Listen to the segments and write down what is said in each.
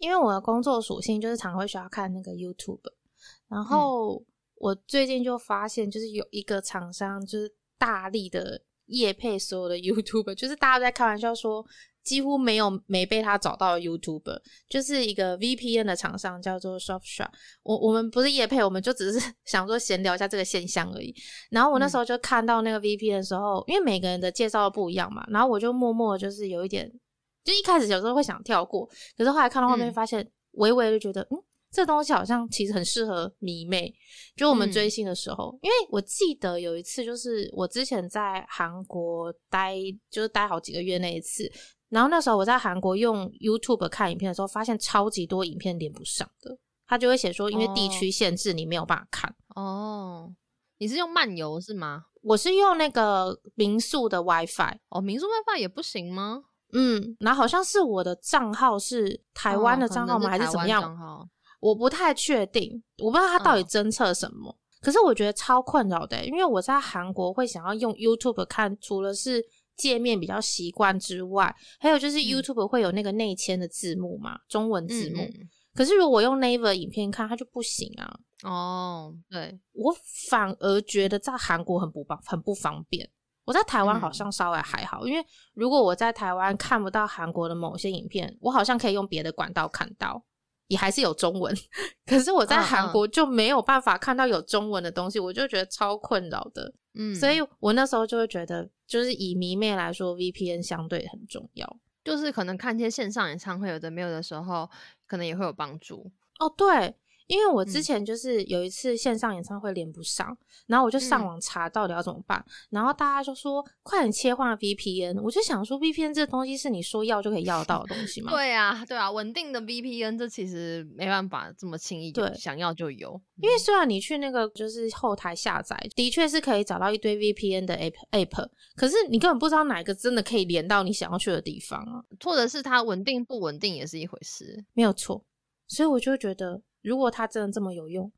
因为我的工作属性就是常会需要看那个 YouTube，然后我最近就发现，就是有一个厂商就是大力的夜配所有的 YouTube，就是大家在开玩笑说。几乎没有没被他找到的 YouTuber，就是一个 VPN 的厂商叫做 Softshot。我我们不是叶配，我们就只是 想说闲聊一下这个现象而已。然后我那时候就看到那个 VPN 的时候，因为每个人的介绍不一样嘛，然后我就默默就是有一点，就一开始有时候会想跳过，可是后来看到后面发现，微微就觉得，嗯，这东西好像其实很适合迷妹，就我们追星的时候。因为我记得有一次，就是我之前在韩国待，就是待好几个月那一次。然后那时候我在韩国用 YouTube 看影片的时候，发现超级多影片连不上的，他就会写说因为地区限制，你没有办法看。哦，你是用漫游是吗？我是用那个民宿的 WiFi。哦，民宿 WiFi 也不行吗？嗯，然后好像是我的账号是台湾的账号吗？还是怎么样？我不太确定，我不知道它到底侦测什么。可是我觉得超困扰的，因为我在韩国会想要用 YouTube 看，除了是。界面比较习惯之外，还有就是 YouTube 会有那个内嵌的字幕嘛，中文字幕。可是如果用 Naver 影片看，它就不行啊。哦，对我反而觉得在韩国很不方很不方便。我在台湾好像稍微还好，因为如果我在台湾看不到韩国的某些影片，我好像可以用别的管道看到。也还是有中文，可是我在韩国就没有办法看到有中文的东西，我就觉得超困扰的。嗯，所以我那时候就会觉得，就是以迷妹来说，VPN 相对很重要，就是可能看一些线上演唱会有的没有的时候，可能也会有帮助。哦，对。因为我之前就是有一次线上演唱会连不上，然后我就上网查到底要怎么办，然后大家就说快点切换 VPN，我就想说 VPN 这东西是你说要就可以要到的东西吗？对啊，对啊，稳定的 VPN 这其实没办法这么轻易对想要就有，因为虽然你去那个就是后台下载，的确是可以找到一堆 VPN 的 app app，可是你根本不知道哪个真的可以连到你想要去的地方啊，或者是它稳定不稳定也是一回事，没有错，所以我就觉得。如果它真的这么有用，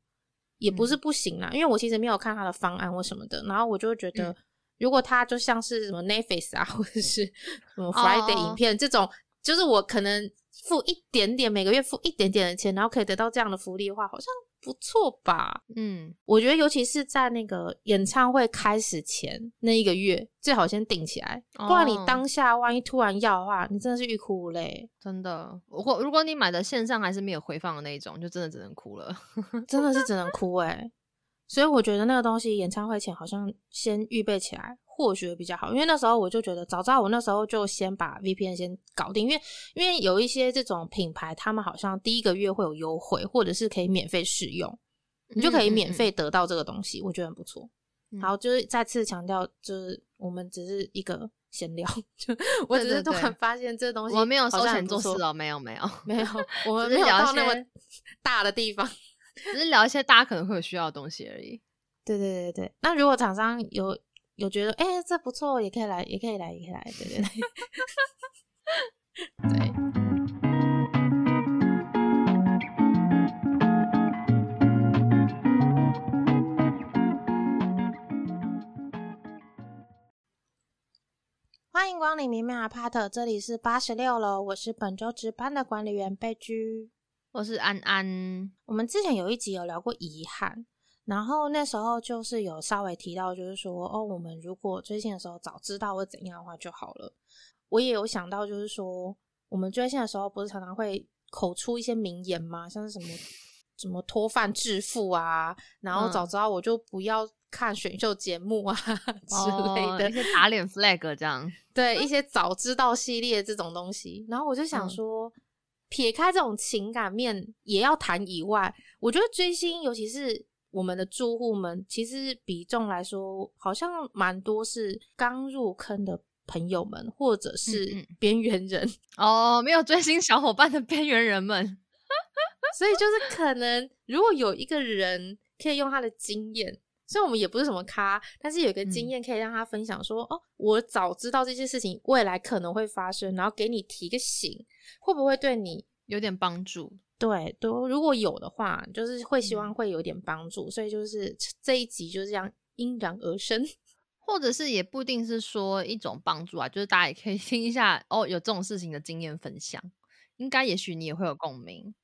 也不是不行啦。因为我其实没有看它的方案或什么的，然后我就觉得，如果它就像是什么 Netflix 啊，或者是什么 Friday 影片这种，就是我可能付一点点，每个月付一点点的钱，然后可以得到这样的福利的话，好像。不错吧？嗯，我觉得尤其是在那个演唱会开始前那一个月，最好先定起来，不然你当下万一突然要的话，你真的是欲哭无泪。真的，如果如果你买的线上还是没有回放的那种，就真的只能哭了，真的是只能哭哎。所以我觉得那个东西演唱会前好像先预备起来。或许比较好，因为那时候我就觉得，早知道我那时候就先把 VPN 先搞定，因为因为有一些这种品牌，他们好像第一个月会有优惠，或者是可以免费试用，你就可以免费得到这个东西，我觉得很不错。好，就是再次强调，就是我们只是一个闲聊，就 我只是突然发现这东西，我没有收钱做事哦，没有没有没有，我们没有到那么大的地方，只是聊一些大家可能会有需要的东西而已。对对对对，那如果厂商有。有觉得哎，这不错，也可以来，也可以来，也可以来，对对对，对。欢迎光临明媚阿帕特，这里是八十六楼，我是本周值班的管理员贝居，我是安安。我们之前有一集有聊过遗憾。然后那时候就是有稍微提到，就是说哦，我们如果追星的时候早知道或怎样的话就好了。我也有想到，就是说我们追星的时候不是常常会口出一些名言吗？像是什么什么脱饭致富啊，然后早知道我就不要看选秀节目啊 之类的，一些打脸 flag 这样。对，一些早知道系列这种东西。然后我就想说，撇开这种情感面也要谈以外，我觉得追星，尤其是。我们的住户们其实比重来说，好像蛮多是刚入坑的朋友们，或者是边缘人 哦，没有追星小伙伴的边缘人们。所以就是可能，如果有一个人可以用他的经验，虽然我们也不是什么咖，但是有一个经验可以让他分享，说哦，我早知道这些事情未来可能会发生，然后给你提个醒，会不会对你有点帮助？对，都如果有的话，就是会希望会有点帮助，所以就是这一集就这样因然而生，或者是也不一定是说一种帮助啊，就是大家也可以听一下哦，有这种事情的经验分享，应该也许你也会有共鸣。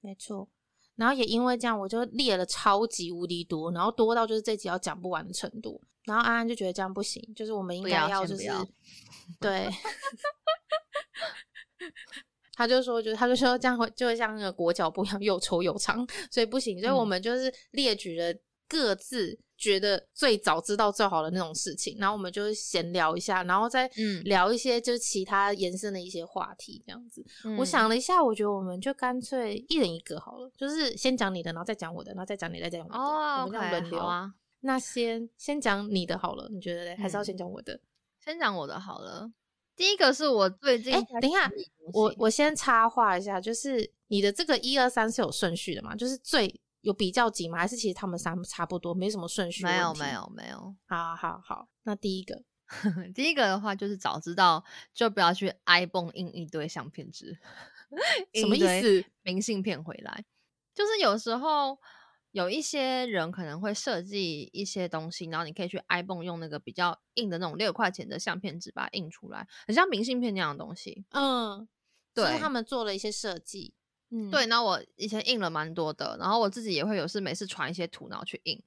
没错。然后也因为这样，我就列了超级无敌多，然后多到就是这集要讲不完的程度。然后安安就觉得这样不行，就是我们应该要就是 对，他就说，就是他就说这样会就会像那个裹脚布一样又臭又长，所以不行。所以我们就是列举了各自。觉得最早知道最好的那种事情，然后我们就是闲聊一下，然后再聊一些就是其他延伸的一些话题，这样子。我想了一下，我觉得我们就干脆一人一个好了，就是先讲你的，然后再讲我的，然后再讲你，再讲我的，我们这样轮流啊。那先先讲你的好了，你觉得嘞？还是要先讲我的？先讲我的好了。第一个是我最近，哎，等一下，我我先插话一下，就是你的这个一二三是有顺序的嘛？就是最。有比较级吗？还是其实他们三差不多，没什么顺序？没有，没有，没有。好好好，那第一个，第一个的话就是早知道就不要去 iPhone 印一堆相片纸，什么意思？明信片回来，就是有时候有一些人可能会设计一些东西，然后你可以去 iPhone 用那个比较硬的那种六块钱的相片纸把它印出来，很像明信片那样的东西。嗯，对，他们做了一些设计。嗯，对，那我以前印了蛮多的，然后我自己也会有事每次传一些图，然后去印，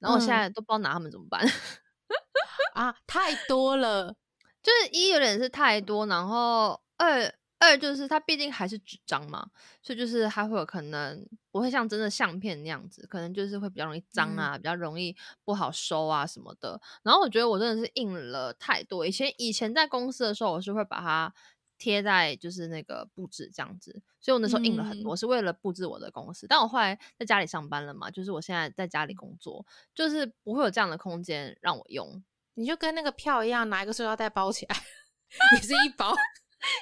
然后我现在都不知道拿他们怎么办 啊，太多了，就是一有点是太多，然后二二就是它毕竟还是纸张嘛，所以就是还会有可能不会像真的相片那样子，可能就是会比较容易脏啊，比较容易不好收啊什么的。然后我觉得我真的是印了太多，以前以前在公司的时候，我是会把它。贴在就是那个布置这样子，所以我那时候印了很多，是为了布置我的公司。但我后来在家里上班了嘛，就是我现在在家里工作，就是不会有这样的空间让我用。你就跟那个票一样，拿一个塑料袋包起来，也是一包，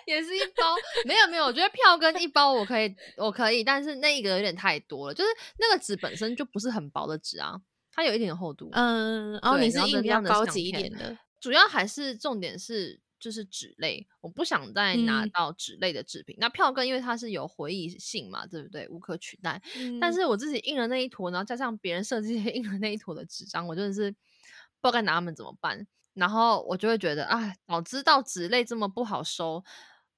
也是一包。没有没有，我觉得票根一包我可以，我可以，但是那一个有点太多了，就是那个纸本身就不是很薄的纸啊，它有一点厚度。嗯，然后你是印比较高级一点的，主要还是重点是。就是纸类，我不想再拿到纸类的制品。那票根因为它是有回忆性嘛，对不对？无可取代。但是我自己印了那一坨，然后加上别人设计 印了那一坨的纸张，我真的是不知道该拿他们怎么办。然后我就会觉得，啊，早知道纸类这么不好收，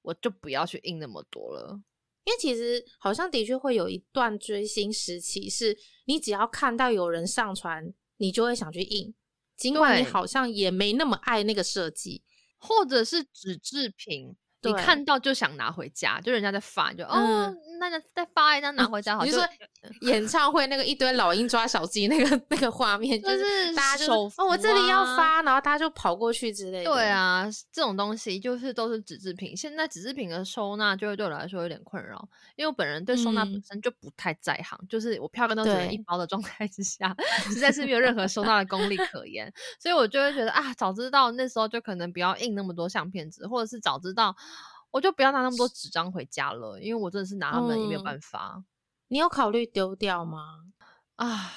我就不要去印那么多了。因为其实好像的确会有一段追星时期，是你只要看到有人上传，你就会想去印，尽管你好像也没那么爱那个设计。或者是纸制品，你看到就想拿回家，就人家在发，就哦。那再发一张拿回家，好。你 说演唱会那个一堆老鹰抓小鸡那个那个画面，就是大家就哦，我这里要发，然后大家就跑过去之类的。对啊，这种东西就是都是纸制品。现在纸制品的收纳就会对我来说有点困扰，因为我本人对收纳本身就不太在行，就是我票根都只能一包的状态之下，实在是没有任何收纳的功力可言。所以我就会觉得啊，早知道那时候就可能不要印那么多相片纸，或者是早知道。我就不要拿那么多纸张回家了，因为我真的是拿他们也没有办法。你有考虑丢掉吗？啊，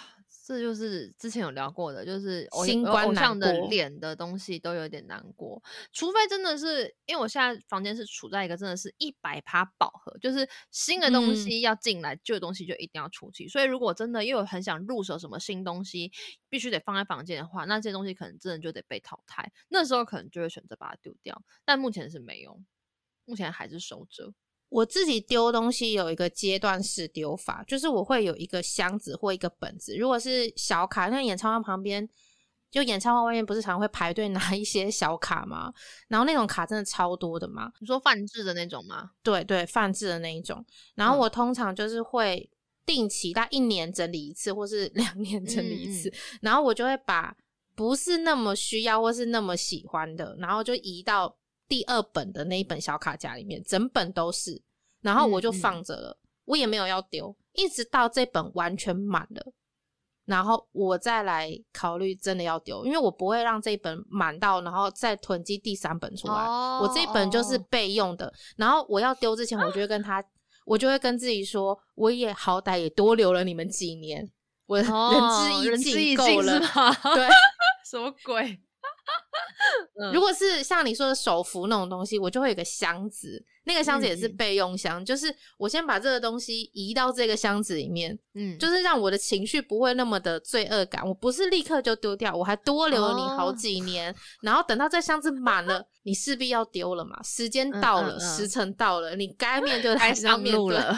这就是之前有聊过的，就是偶偶像的脸的东西都有点难过。除非真的是，因为我现在房间是处在一个真的是一百趴饱和，就是新的东西要进来，旧的东西就一定要出去。所以如果真的又有很想入手什么新东西，必须得放在房间的话，那这些东西可能真的就得被淘汰。那时候可能就会选择把它丢掉，但目前是没有。目前还是收着。我自己丢东西有一个阶段式丢法，就是我会有一个箱子或一个本子。如果是小卡，像演唱会旁边，就演唱会外面不是常会排队拿一些小卡吗？然后那种卡真的超多的嘛。你说泛制的那种吗？对对，泛制的那一种。然后我通常就是会定期，大概一年整理一次，或是 两年整理一次。然后我就会把不是那么需要或是那么喜欢的，然后就移到。第二本的那一本小卡夹里面，整本都是，然后我就放着了，我也没有要丢，一直到这本完全满了，然后我再来考虑真的要丢，因为我不会让这一本满到，然后再囤积第三本出来。我这一本就是备用的，然后我要丢之前，我就会跟他，我就会跟自己说，我也好歹也多留了你们几年，我仁至义尽够了，对，什么鬼？嗯如果是像你说的手扶那种东西，我就会有个箱子，那个箱子也是备用箱，就是我先把这个东西移到这个箱子里面，嗯，就是让我的情绪不会那么的罪恶感。我不是立刻就丢掉，我还多留了你好哦几年，然后等到这箱子满了，你势必要丢了嘛。时间嗯到了，时辰到了，你该面对的 该还是要上面了。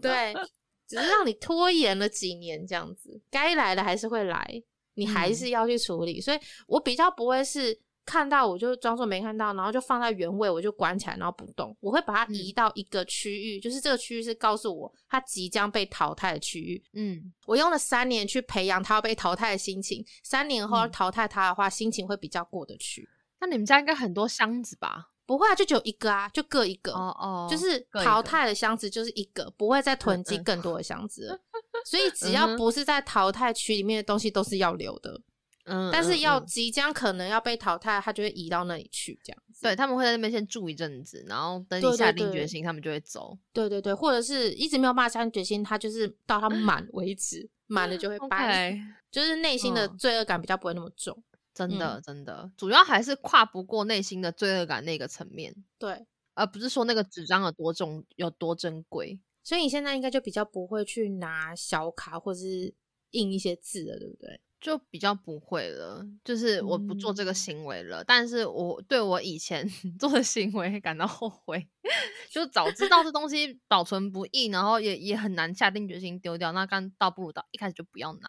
对，只是让你拖延了几年这样子，该来的还是会来，你还嗯是要去处理。所以我比较不会是看到我就装作没看到，然后就放在原位，我就关起来，然后不动。我会把它移嗯到一个区域，就是这个区域是告诉我它即将被淘汰的区域。嗯，我用了三年去培养它要被淘汰的心情，三年后淘汰它的话，心情会比较过得去。那你们家应该很多箱子吧？不会啊，就只有一个啊，就各一个。哦哦，就是淘汰的箱子就是一个，不会再囤积更多的箱子了。所以只要不是在淘汰区里面的东西都是要留的，嗯，但是要即将可能要被淘汰，他就会移到那里去，这样子。对他们会在那边先住一阵子，然后等你下定决心，他们就会走。对对对，或者是一直没有办法下定决心，他就是到他满 为止，满了就会掰，OK，就是内心的嗯罪恶感比较不会那么重。真的嗯真的，主要还是跨不过内心的罪恶感那个层面，对，而不是说那个纸张有多重、有多珍贵。所以你现在应该就比较不会去拿小卡或是印一些字了，对不对？就比较不会了，就是我不做这个嗯行为了，但是我对我以前 做的行为感到后悔，就早知道这东西保存不易，然后也也很难下定决心丢掉，那干倒不如到一开始就不要拿。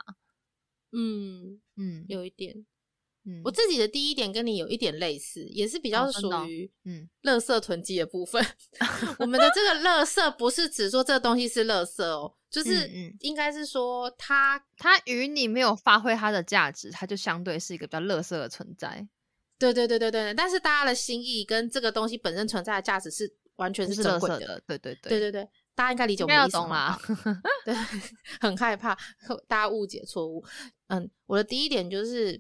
嗯，嗯有一点。嗯，我自己的第一点跟你有一点类似，也是比较属于嗯垃圾囤积的部分。我们的这个垃圾不是指说这个东西是垃圾哦，就是嗯嗯应该是说它，它与你没有发挥它的价值，它就相对是一个比较垃圾的存在，对对对对对，但是大家的心意跟这个东西本身存在的价值是完全是是珍贵的。的。对对对对对对，大家应该理解我们的意思懂啦吗。对，很害怕大家误解错误。嗯，我的第一点就是，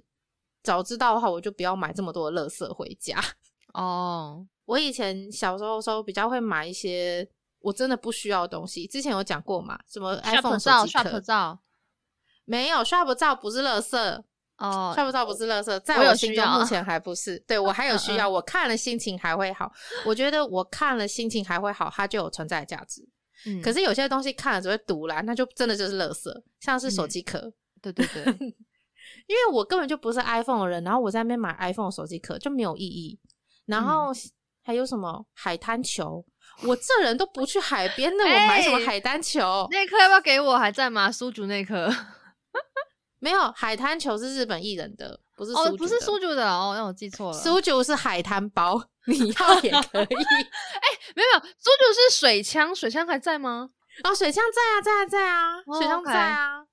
早知道的话，我就不要买这么多的垃圾回家。哦，我以前小时候的时候比较会买一些我真的不需要的东西，之前有讲过嘛，什么 iPhone 照手机壳，shop 照，没有 shop 照不是垃圾哦，，shop 照不是垃圾，在我心中目前还不是。对 我还有嗯需要，我看了心情还会好。我觉得我看了心情还会好，它就有存在的价值。嗯可是有些东西看了只会堵啦，那就真的就是垃圾，像是手嗯机壳。对对对，因为我根本就不是 iPhone 的人，然后我在那边买 iPhone 手机壳就没有意义。然后嗯还有什么海滩球，我这人都不去海边的，我买什么哎海滩球？那颗要不要给我？还在吗？苏竹那颗？没有，海滩球是日本艺人的，不是哦，不是苏竹的哦，那我记错了。苏竹是海滩包，你要也 可以。没有，苏竹是水枪，水枪还在吗？哦，水枪在啊，在啊，在啊，哦水枪在啊。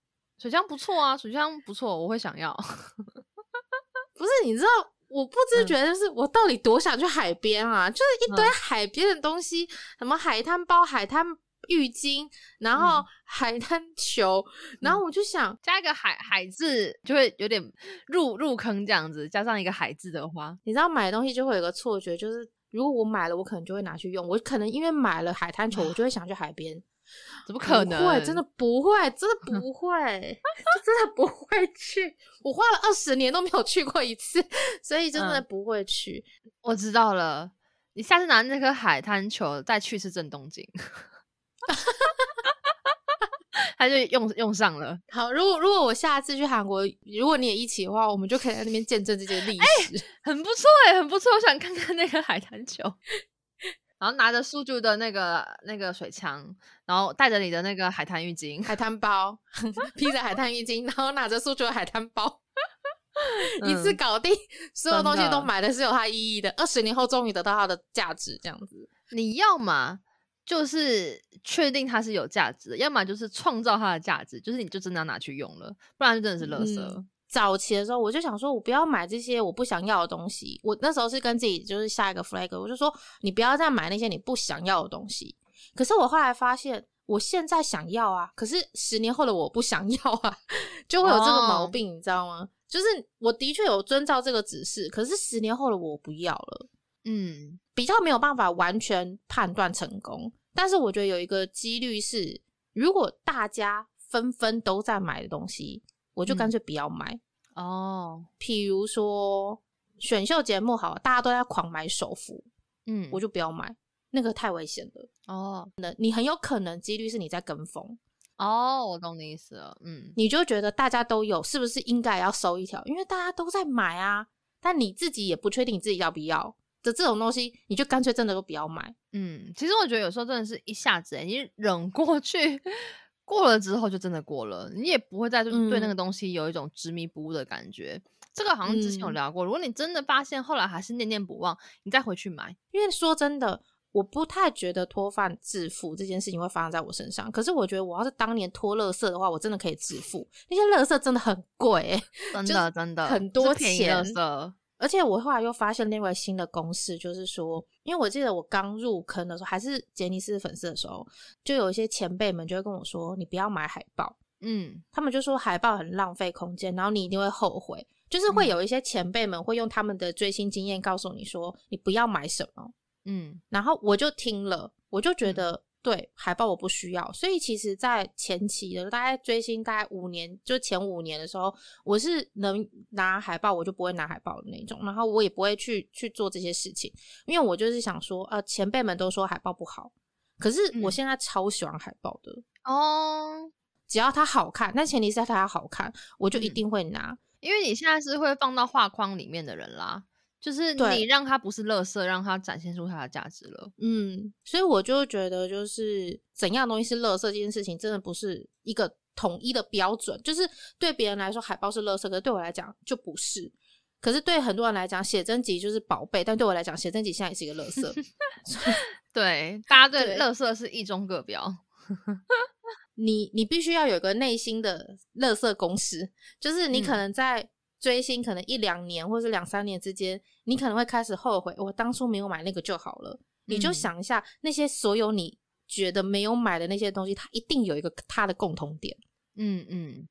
水箱不错啊，水箱不错，我会想要。不是，你知道，我不知觉就是我到底多想去海边啊，就是一堆嗯海边的东西，什么海滩包、海滩浴巾，然后嗯海滩球，然后我就想，加一个海海字，就会有点入入坑这样子。加上一个海字的话，你知道买东西就会有个错觉，就是如果我买了，我可能就会拿去用，我可能因为买了海滩球，我就会想去海边。怎么可能？不会，真的不会，真的 不会，真的不会去。我花了二十年都没有去过一次，所以真的嗯不会去。我知道了。你下次拿那颗海滩球再去次正东京，他就用用上了。好，如果如果我下次去韩国，如果你也一起的话，我们就可以在那边见证这些历史。很不错哎，很不错，我想看看那个海滩球。然后拿着苏竹的那个那个水枪，然后带着你的那个海滩浴巾，海 滩包，披着海滩浴巾，然后拿着苏州的海滩包，一次嗯搞定，所有东西都买的是有它意义的。二十年后终于得到它的价值，这样子。你要嘛就是确定它是有价值的，要么就是创造它的价值，就是你就真的要拿去用了，不然就真的是垃圾。嗯早期的时候，我就想说，我不要买这些我不想要的东西。我那时候是跟自己就是下一个 flag，我就说，你不要再买那些你不想要的东西。可是我后来发现，我现在想要啊，可是十年后的我不想要啊，就会有这个毛哦病，你知道吗？就是我的确有遵照这个指示，可是十年后的我不要了。嗯比较没有办法完全判断成功，但是我觉得有一个几率是，如果大家纷纷都在买的东西，我就干嗯脆不要买。哦，譬如说选秀节目好，大家都在狂买手幅，嗯，我就不要买，那个太危险了。哦那你很有可能几率是你在跟风，哦，我懂你意思了，嗯你就觉得大家都有，是不是应该要收一条？因为大家都在买啊，但你自己也不确定你自己要不要的这种东西，你就干脆真的都不要买。嗯，其实我觉得有时候真的是一下子、欸，你忍过去，过了之后就真的过了，你也不会再对对那个嗯东西有一种执迷不悟的感觉。这个好像之前有嗯聊过，如果你真的发现后来还是念念不忘，你再回去买，因为说真的，我不太觉得脱饭致富这件事情会发生在我身上。可是我觉得，我要是当年脱垃圾的话，我真的可以致富。那些垃圾真的很贵、欸，真的真的很多钱圾，而且我后来又发现另外新的公式，就是说，因为我记得我刚入坑的时候，还是杰尼斯粉丝的时候，就有一些前辈们就会跟我说，你不要买海报，嗯。他们就说海报很浪费空间，然后你一定会后悔。就是会嗯。有一些前辈们会用他们的追星经验告诉你说，你不要买什么。嗯。然后我就听了，我就觉嗯。得、对海报我不需要，所以其实，在前期的大概追星大概五年，就前五年的时候，我是能拿海报我就不会拿海报的那种，然后我也不会去去做这些事情，因为我就是想说，呃，前辈们都说海报不好，可是我嗯。现在超喜欢海报的，哦，只要它好看，但前提是它要好看，我就一嗯。定会拿。因为你现在是会放到画框里面的人啦，就是你让它不是垃圾，让它展现出它的价值了。嗯，所以我就觉得，就是怎样东西是垃圾这件事情，真的不是一个统一的标准。就是对别人来说，海报是垃圾，可是对我来讲就不是。可是对很多人来讲，写真集就是宝贝，但对我来讲，写真集现在也是一个垃圾。对，大家对对垃圾是一中各标。你你必须要有一个内心的垃圾公司，就是你可嗯能在追星，可能一两年或是两三年之间，你可能会开始后悔，我当初没有买那个就好了。你就嗯想一下，那些所有你觉得没有买的那些东西，它一定有一个它的共同点。嗯嗯，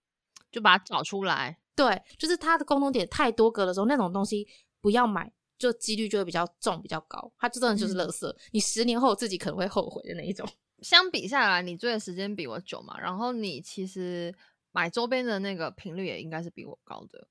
就把它找出来。对，就是它的共同点太多个的时候，那种东西不要买，就几率就会比较重、比较高。它就真的就是嗯垃圾，你十年后自己可能会后悔的那一种。相比下来，你追的时间比我久嘛，然后你其实买周边的那个频率也应该是比我高的。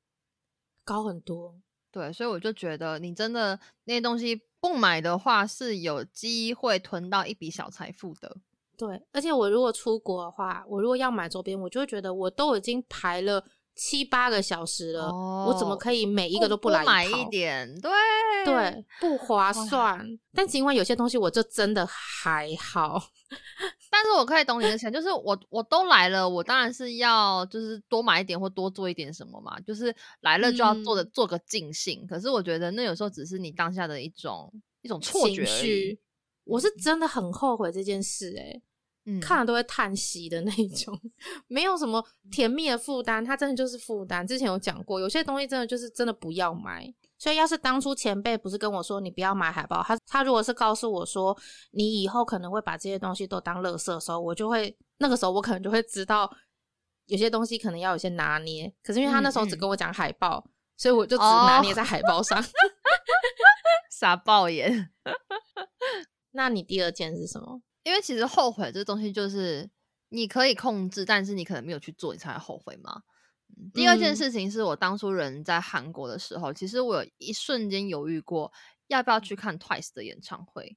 高很多，对，所以我就觉得你真的那些东西不买的话，是有机会囤到一笔小财富的。对，而且我如果出国的话，我如果要买周边，我就会觉得我都已经排了七八个小时了，我怎么哦可以每一个都不来买一套？点？对对，不划算。但尽管有些东西我就真的还好，但是我可以懂你的想，就是我我都来了，我当然是要就是多买一点或多做一点什么嘛，就是来了就要做的、嗯做个尽兴。可是我觉得那有时候只是你当下的一种一种错觉情而已。。我是真的很后悔这件事、欸，嗯，看了都会叹息的那一种，没有什么甜蜜的负担，它真的就是负担。之前有讲过，有些东西真的就是真的不要买。所以，要是当初前辈不是跟我说你不要买海报，他他如果是告诉我说你以后可能会把这些东西都当垃圾的时候，我就会那个时候我可能就会知道有些东西可能要有些拿捏。可是因为他那时候只跟我讲海报，所以我就只拿哦捏在海报上。傻爆眼。那你第二件是什么？因为其实后悔这东西就是你可以控制，但是你可能没有去做，你才会后悔嘛。嗯第二件嗯事情是我当初人在韩国的时候，其实我有一瞬间犹豫过要不要去看 Twice 的演唱会。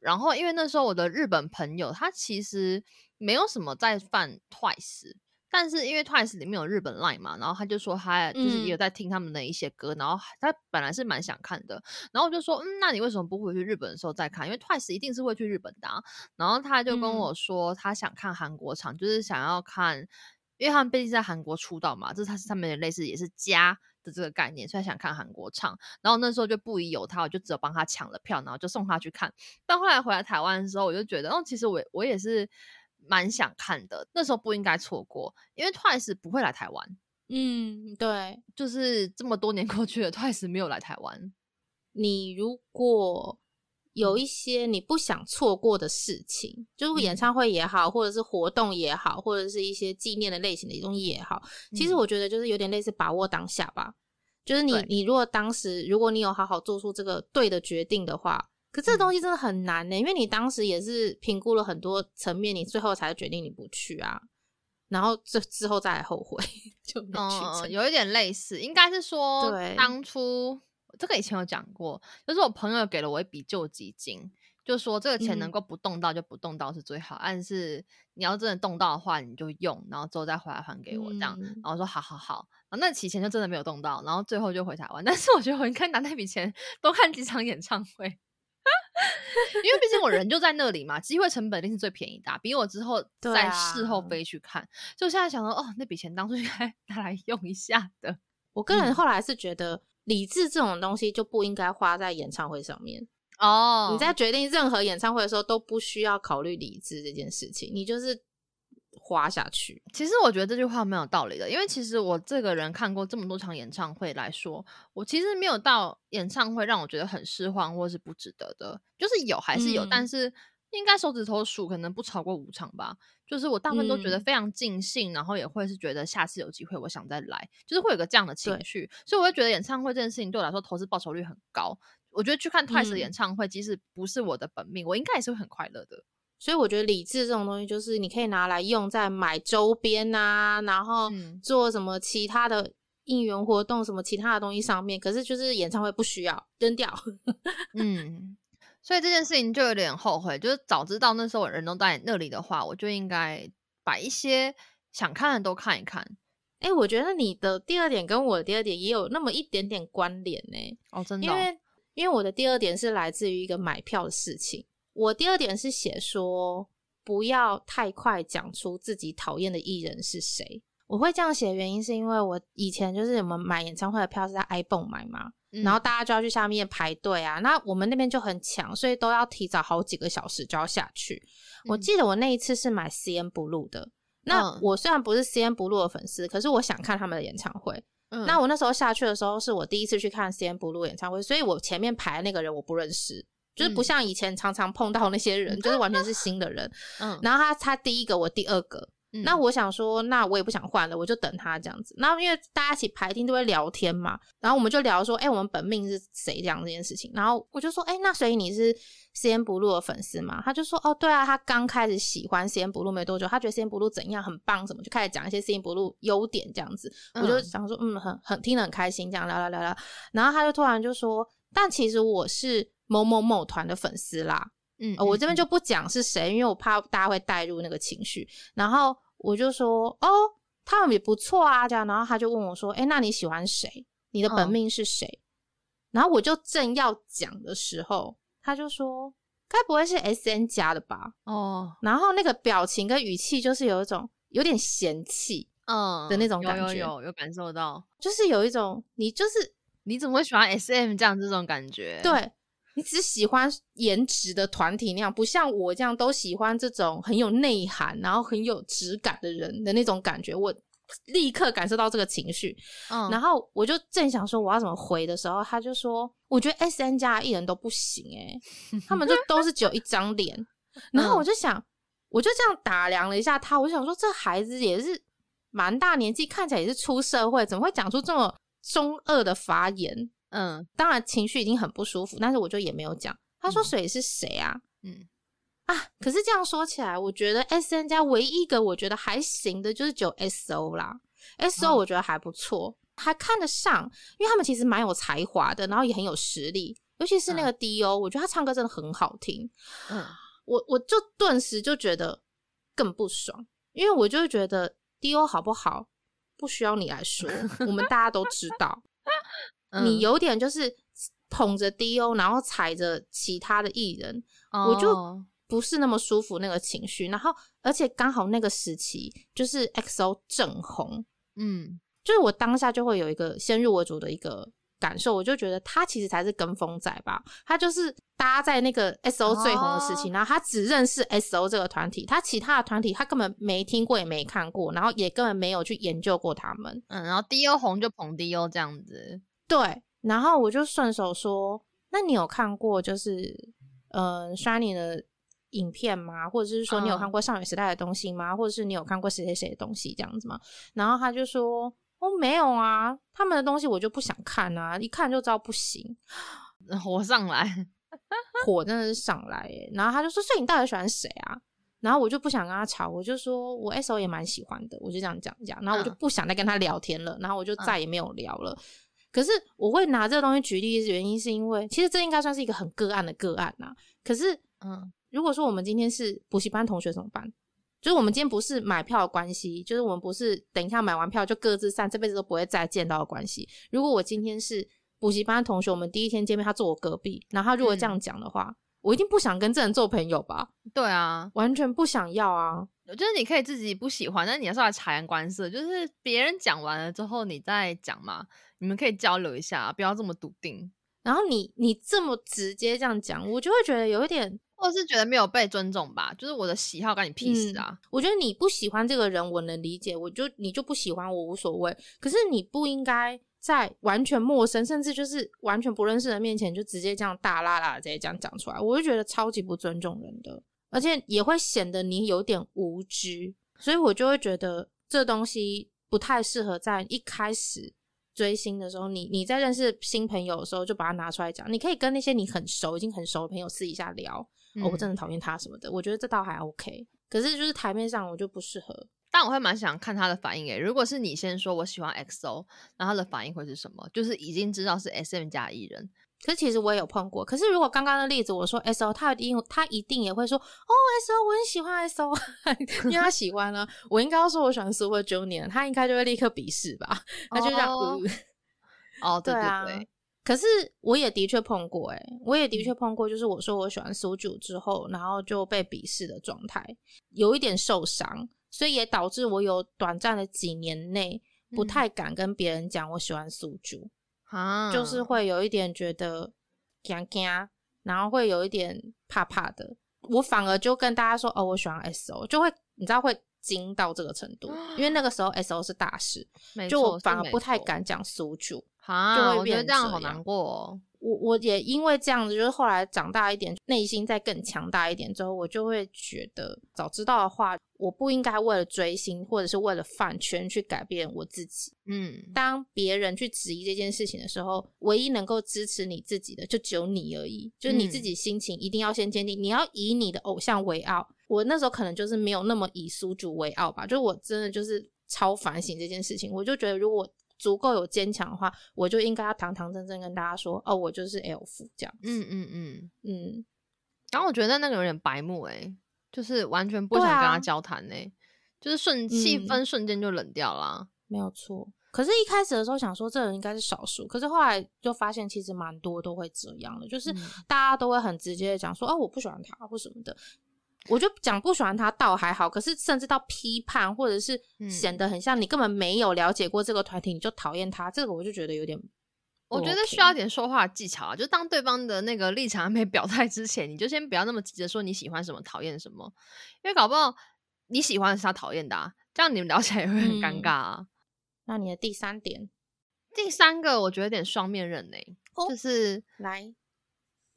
然后因为那时候我的日本朋友他其实没有什么在犯 Twice，但是因为 Twice 里面有日本 line 嘛，然后他就说他就是也有嗯在听他们的一些歌，然后他本来是蛮想看的，然后我就说，嗯，那你为什么不回去日本的时候再看？因为 Twice 一定是会去日本的、啊。然后他就跟嗯我说，他想看韩国场，就是想要看，因为他们毕竟在韩国出道嘛，这是他是他们的类似也是家的这个概念，所以他想看韩国场。然后那时候就不疑有他，我就只有帮他抢了票，然后就送他去看。但后来回来台湾的时候，我就觉得，哦，其实我我也是蛮想看的，那时候不应该错过，因为 Twice 不会来台湾。嗯，对，就是这么多年过去了，Twice 没有来台湾。你如果有一些你不想错过的事情，就是演嗯唱会也好，或者是活动也好，或者是一些纪念的类型的东西也好，其实嗯我觉得就是有点类似把握当下吧。就是你，你如果当时如果你有好好做出这个对的决定的话，可这东西真的很难呢、因为你当时也是评估了很多层面，你最后才决定你不去啊，然后这之后再来后悔 就没去嗯，成。有一点类似，应该是说对当初这个以前有讲过，就是我朋友给了我一笔救济金，就说这个钱能够不动到就不动到是最好，但是你要真的动到的话，你就用，然后之后再回来还给我这样。然后说好好好，那起钱就真的没有动到，然后最后就回台湾。但是我觉得我应该拿那笔钱多看几场演唱会，因为毕竟我人就在那里嘛，机会成本一定是最便宜的，比我之后 在事后飞去看。就现在想说，哦，那笔钱当初应该 拿来用一下的。我个人后来是觉得。理智这种东西就不应该花在演唱会上面哦。你在决定任何演唱会的时候都不需要考虑理智这件事情，你就是花下去。其实我觉得这句话蛮有道理的，因为其实我这个人看过这么多场演唱会来说，我其实没有到演唱会让我觉得很失望或是不值得的，就是有还是有，但是。应该手指头数可能不超过五场吧，就是我大部分都觉得非常尽兴，然后也会是觉得下次有机会我想再来，就是会有个这样的情绪，所以我会觉得演唱会这件事情对我来说投资报酬率很高。我觉得去看 Twice 的演唱会，即使不是我的本命，我应该也是会很快乐的。所以我觉得理智这种东西，就是你可以拿来用在买周边啊，然后做什么其他的应援活动，什么其他的东西上面。可是就是演唱会不需要扔掉。嗯。所以这件事情就有点后悔，就是早知道那时候人都在那里的话，我就应该把一些想看的都看一看。哎，我觉得你的第二点跟我的第二点也有那么一点点关联呢。哦，真的，因为因为我的第二点是来自于一个买票的事情。我第二点是写说不要太快讲出自己讨厌的艺人是谁。我会这样写的原因是因为我以前就是我们买演唱会的票是在 iPhone 买嘛。然后大家就要去下面排队啊，那我们那边就很抢，所以都要提早好几个小时就要下去。我记得我那一次是买 C N Blue 的，那我虽然不是 C N Blue 的粉丝，可是我想看他们的演唱会。那我那时候下去的时候是我第一次去看 C N Blue 演唱会，所以我前面排的那个人我不认识，就是不像以前常常碰到那些人，就是完全是新的人。嗯，然后他他第一个，我第二个。那我想说，那我也不想换了，我就等他这样子。然后因为大家一起排听都会聊天嘛，然后我们就聊说，哎，我们本命是谁这样这件事情。然后我就说，哎，那所以你是 C N Blue 的粉丝吗？他就说，哦，对啊，他刚开始喜欢 C N Blue 没多久，他觉得 C N Blue 怎样很棒，什么就开始讲一些 C N Blue 优点这样子。我就想说，嗯，很很听得很开心，这样聊聊聊聊。然后他就突然就说，但其实我是某某某团的粉丝啦。嗯，我这边就不讲是谁，因为我怕大家会带入那个情绪。然后。我就说哦，他们也不错啊，这样，然后他就问我说：“哎，那你喜欢谁？你的本命是谁？”然后我就正要讲的时候，他就说：“该不会是 S N 加的吧？”哦，然后那个表情跟语气就是有一种有点嫌弃，嗯的那种感觉，有有有感受到，就是有一种你就是你怎么会喜欢 S M 这样这种感觉？对。你只喜欢颜值的团体那样，不像我这样都喜欢这种很有内涵，然后很有质感的人的那种感觉。我立刻感受到这个情绪，嗯，然后我就正想说我要怎么回的时候，他就说：“我觉得 S N 加艺人都不行，诶，他们就都是只有一张脸。”然后我就想，我就这样打量了一下他，我就想说，这孩子也是蛮大年纪，看起来也是出社会，怎么会讲出这么中二的发言？嗯，当然情绪已经很不舒服，但是我就也没有讲。他说水是谁啊？嗯啊，可是这样说起来，我觉得 S N 家唯一一个我觉得还行的就是只有 S O 啦。S O 我觉得还不错，还看得上，因为他们其实蛮有才华的，然后也很有实力，尤其是那个 D O，我觉得他唱歌真的很好听。嗯，我我就顿时就觉得更不爽，因为我就觉得 D O 好不好不需要你来说，我们大家都知道。你有点就是捧着 D.O，然后踩着其他的艺人，我就不是那么舒服那个情绪。然后，而且刚好那个时期就是 X.O 正红，嗯，就是我当下就会有一个先入为主的一个感受，我就觉得他其实才是跟风仔吧。他就是搭在那个 S.O 最红的时期，然后他只认识 S.O 这个团体，他其他的团体他根本没听过也没看过，然后也根本没有去研究过他们。嗯，然后 D.O 红就捧 D.O 这样子。对，然后我就顺手说：“那你有看过就是呃 Shiny 的影片吗？或者是说你有看过少女时代的东西吗？或者是你有看过谁谁谁的东西这样子吗？”然后他就说：“哦，没有啊，他们的东西我就不想看啊，一看就知道不行。”火上来，火真的是上来。然后他就说：“所以你到底喜欢谁啊？”然后我就不想跟他吵，我就说我 SO 也蛮喜欢的，我就这样讲讲。然后我就不想再跟他聊天了，然后我就再也没有聊了。可是我会拿这个东西举例的原因，是因为其实这应该算是一个很个案的个案呐。可是，嗯，如果说我们今天是补习班同学怎么办？就是我们今天不是买票的关系，就是我们不是等一下买完票就各自散，这辈子都不会再见到的关系。如果我今天是补习班同学，我们第一天见面，他坐我隔壁，然后他如果这样讲的话，我一定不想跟这人做朋友吧？对啊，完全不想要啊！我觉得你可以自己不喜欢，但你要稍微察言观色，就是别人讲完了之后你再讲嘛，你们可以交流一下，不要这么笃定。然后你你这么直接这样讲，我就会觉得有一点。或是觉得没有被尊重吧，就是我的喜好跟你屁事啊！我觉得你不喜欢这个人，我能理解，我就你就不喜欢我无所谓。可是你不应该在完全陌生，甚至就是完全不认识的面前，就直接这样大啦啦直接这样讲出来，我就觉得超级不尊重人的，而且也会显得你有点无知。所以我就会觉得这东西不太适合在一开始追星的时候，你你在认识新朋友的时候就把它拿出来讲。你可以跟那些你很熟、已经很熟的朋友私底下聊。哦我真的讨厌他什么的，我觉得这倒还 OK，可是就是台面上我就不适合。但我会蛮想看他的反应诶，如果是你先说我喜欢 XO，那他的反应会是什么？就是已经知道是 SM 加艺人，可是其实我也有碰过。可是如果刚刚的例子我说 SO，他一定他一定也会说哦 SO，我很喜欢 SO，因为他喜欢呢。我应该要说我喜欢 Super Junior，他应该就会立刻鄙视吧？他就这样哦，对对对。可是我也的确碰过，哎，我也的确碰过，就是我说我喜欢苏九之后，然后就被鄙视的状态，有一点受伤，所以也导致我有短暂的几年内不太敢跟别人讲我喜欢苏九啊，就是会有一点觉得惊惊，然后会有一点怕怕的，我反而就跟大家说哦，我喜欢 S O，就会你知道会惊到这个程度，因为那个时候 S O 是大事，就我反而不太敢讲苏九。啊，我觉得这样好难过。我我也因为这样子，就是后来长大一点，内心再更强大一点之后，我就会觉得，早知道的话，我不应该为了追星或者是为了饭圈去改变我自己。嗯，当别人去质疑这件事情的时候，唯一能够支持你自己的，就只有你而已。就是你自己心情一定要先坚定，你要以你的偶像为傲。我那时候可能就是没有那么以苏主为傲吧，就我真的就是超反省这件事情。我就觉得如果。足够有坚强的话，我就应该要堂堂正正跟大家说，哦，我就是 F 这样。嗯嗯嗯嗯。然后我觉得那个有点白目哎，就是完全不想跟他交谈呢，就是瞬气氛瞬间就冷掉了。没有错。可是，一开始的时候想说这人应该是少数，可是后来就发现其实蛮多都会这样的，就是大家都会很直接的讲说，哦，我不喜欢他或什么的。我就讲不喜欢他倒还好，可是甚至到批判或者是显得很像你根本没有了解过这个团体，你就讨厌他，这个我就觉得有点。我觉得需要一点说话技巧啊，就当对方的那个立场还没表态之前，你就先不要那么急着说你喜欢什么、讨厌什么，因为搞不好你喜欢的是他讨厌的，啊，这样你们聊起来也会很尴尬啊。那你的第三点，第三个我觉得有点双面刃呢，就是来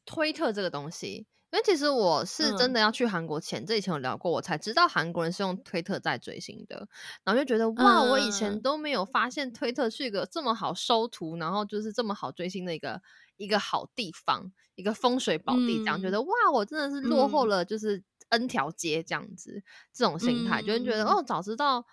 推特这个东西。因为其实我是真的要去韩国前，这以前有聊过，我才知道韩国人是用推特在追星的，然后就觉得哇，我以前都没有发现推特是一个这么好收图，然后就是这么好追星的一个一个好地方，一个风水宝地，这样觉得哇，我真的是落后了，就是 N 条街这样子，这种心态，就是觉得哦，早知道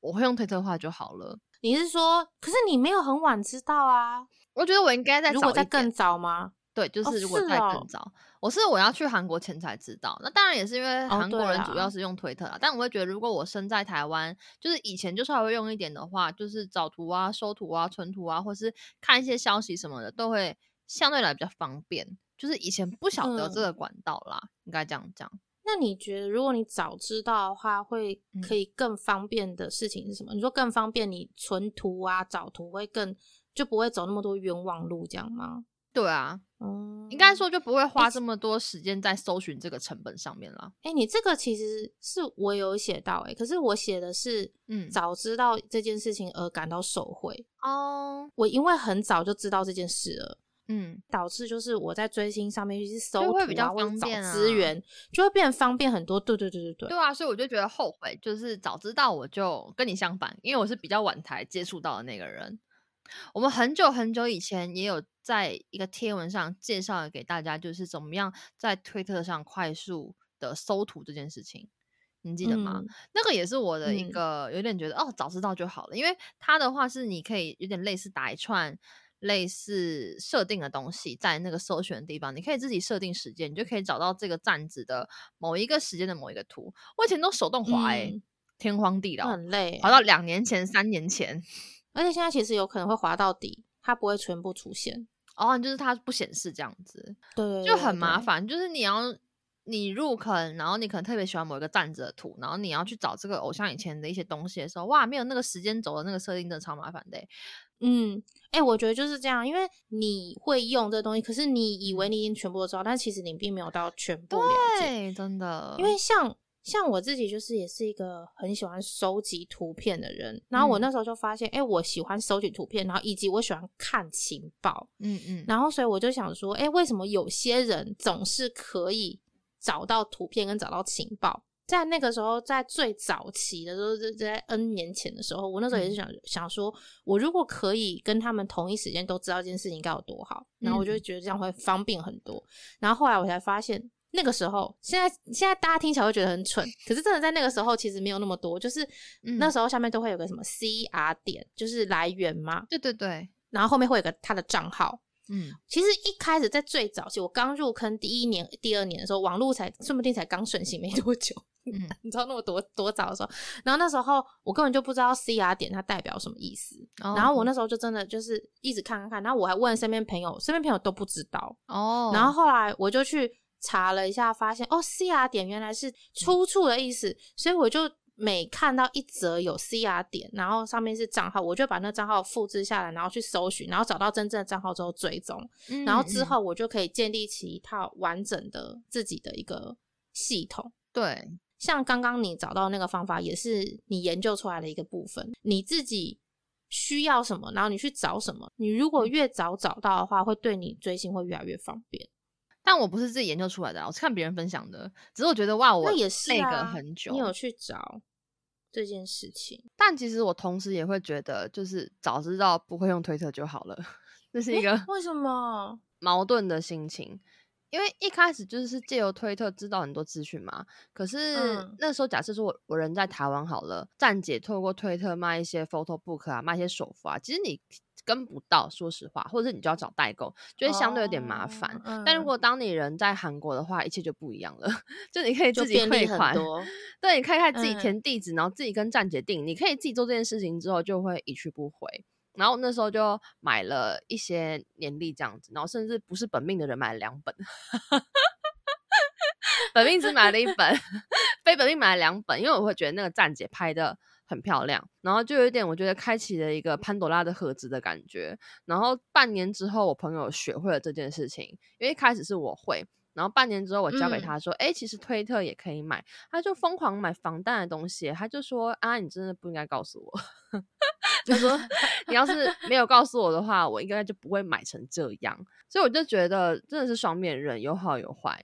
我会用推特的话就好了。你是说，可是你没有很晚知道啊？我觉得我应该在如果在更早吗？对，就是如果再更早，我是我要去韩国前才知道。那当然也是因为韩国人主要是用推特啊。但我会觉得，如果我生在台湾，就是以前就稍微用一点的话，就是找图啊、收图啊、存图啊，或是看一些消息什么的，都会相对来比较方便。就是以前不晓得这个管道啦，应该这样讲。那你觉得，如果你早知道的话，会可以更方便的事情是什么？你说更方便，你存图啊、找图会更就不会走那么多冤枉路，这样吗？对啊。嗯，应该说就不会花这么多时间在搜寻这个成本上面了。哎，你这个其实是我有写到哎，可是我写的是，嗯，早知道这件事情而感到受贿哦。我因为很早就知道这件事了，嗯，导致就是我在追星上面去搜图啊，或者找资源，就会变方便很多。对对对对对，对啊，所以我就觉得后悔，就是早知道我就跟你相反，因为我是比较晚才接触到的那个人。我们很久很久以前也有在一个贴文上介绍给大家，就是怎么样在推特上快速的搜图这件事情，你记得吗？那个也是我的一个有点觉得哦，早知道就好了，因为它的话是你可以有点类似打一串类似设定的东西，在那个搜寻的地方，你可以自己设定时间，你就可以找到这个站子的某一个时间的某一个图。我以前都手动滑哎、嗯天荒地老，很累欸，滑到两年前、三年前。而且现在其实有可能会滑到底，它不会全部出现。哦，就是它不显示这样子，对就很麻烦。就是你要你入坑，然后你可能特别喜欢某一个站着的图，然后你要去找这个偶像以前的一些东西的时候，哇，没有那个时间轴的那个设定，真的超麻烦的欸。嗯，哎、我觉得就是这样，因为你会用这东西，可是你以为你已经全部都知道，但其实你并没有到全部了解。对，真的，因为像像我自己就是也是一个很喜欢收集图片的人，然后我嗯。那时候就发现，哎、我喜欢收集图片，然后以及我喜欢看情报，嗯嗯，然后所以我就想说，哎、为什么有些人总是可以找到图片跟找到情报？在那个时候，在最早期的时候，就在 N 年前的时候，我那时候也是想、想说，我如果可以跟他们同一时间都知道这件事情该有多好，然后我就觉得这样会方便很多。然后后来我才发现，那个时候，现在现在大家听起来会觉得很蠢，可是真的在那个时候其实没有那么多，就是嗯。那时候下面都会有个什么 CR 点，就是来源嘛，对对对，然后后面会有个他的账号。嗯。其实一开始在最早期，我刚入坑第一年、第二年的时候，网络才说不定才刚盛行没多久，嗯。你知道那么多多早的时候，然后那时候我根本就不知道 CR 点它代表什么意思，然后我那时候就真的就是一直看看看，然后我还问身边朋友，身边朋友都不知道，哦，然后后来我就去查了一下，发现哦，CR 点原来是出处的意思，所以我就每看到一则有 CR 点，然后上面是账号，我就把那账号复制下来，然后去搜寻，然后找到真正的账号之后追踪，嗯然后之嗯后我就可以建立起一套完整的自己的一个系统。对，像刚刚你找到那个方法，也是你研究出来的一个部分。你自己需要什么，然后你去找什么。你如果嗯越早找到的话，会对你追星会越来越方便。但我不是自己研究出来的啊，我是看别人分享的，只是我觉得哇，我那也是那个啊，很久，你有去找这件事情？但其实我同时也会觉得，就是早知道不会用推特就好了，这是一个为什么？矛盾的心情。因为一开始就是借由推特知道很多资讯嘛，可是嗯那时候假设说我我人在台湾好了，站姐透过推特卖一些 photo book 啊，卖一些手幅啊，其实你跟不到，说实话，或者你就要找代购，就会相对有点麻烦。哦嗯但如果当你人在韩国的话，一切就不一样了，就你可以自己便利很汇款，多。对，你可以看自己嗯填地址，然后自己跟站姐订，你可以自己做这件事情之后，就会一去不回。然后那时候就买了一些年历这样子，然后甚至不是本命的人买了两本，本命只买了一本，非本命买了两本，因为我会觉得那个站姐拍的很漂亮，然后就有一点我觉得开启了一个潘朵拉的盒子的感觉。然后半年之后，我朋友学会了这件事情，因为一开始是我会。然后半年之后，我教给嗯他说：“哎、其实推特也可以买。”他就疯狂买防弹的东西，他就说：“啊，你真的不应该告诉我。”他说：“你要是没有告诉我的话，我应该就不会买成这样。”所以我就觉得真的是双面人，有好有坏。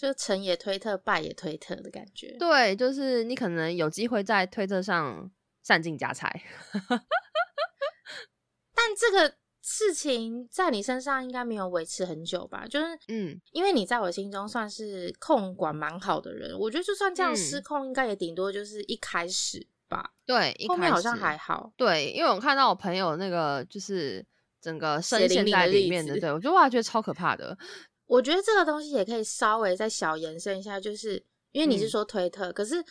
就成也推特，败也推特的感觉。对，就是你可能有机会在推特上散尽家财。但这个事情在你身上应该没有维持很久吧？就是嗯，因为你在我心中算是控管蛮好的人，我觉得就算这样嗯失控，应该也顶多就是一开始吧，对，一开后面好像始还好。对，因为我看到我朋友那个就是整个血深陷在里面的，子对我就哇觉得超可怕的。我觉得这个东西也可以稍微再小延伸一下，就是因为你是嗯说推特，可是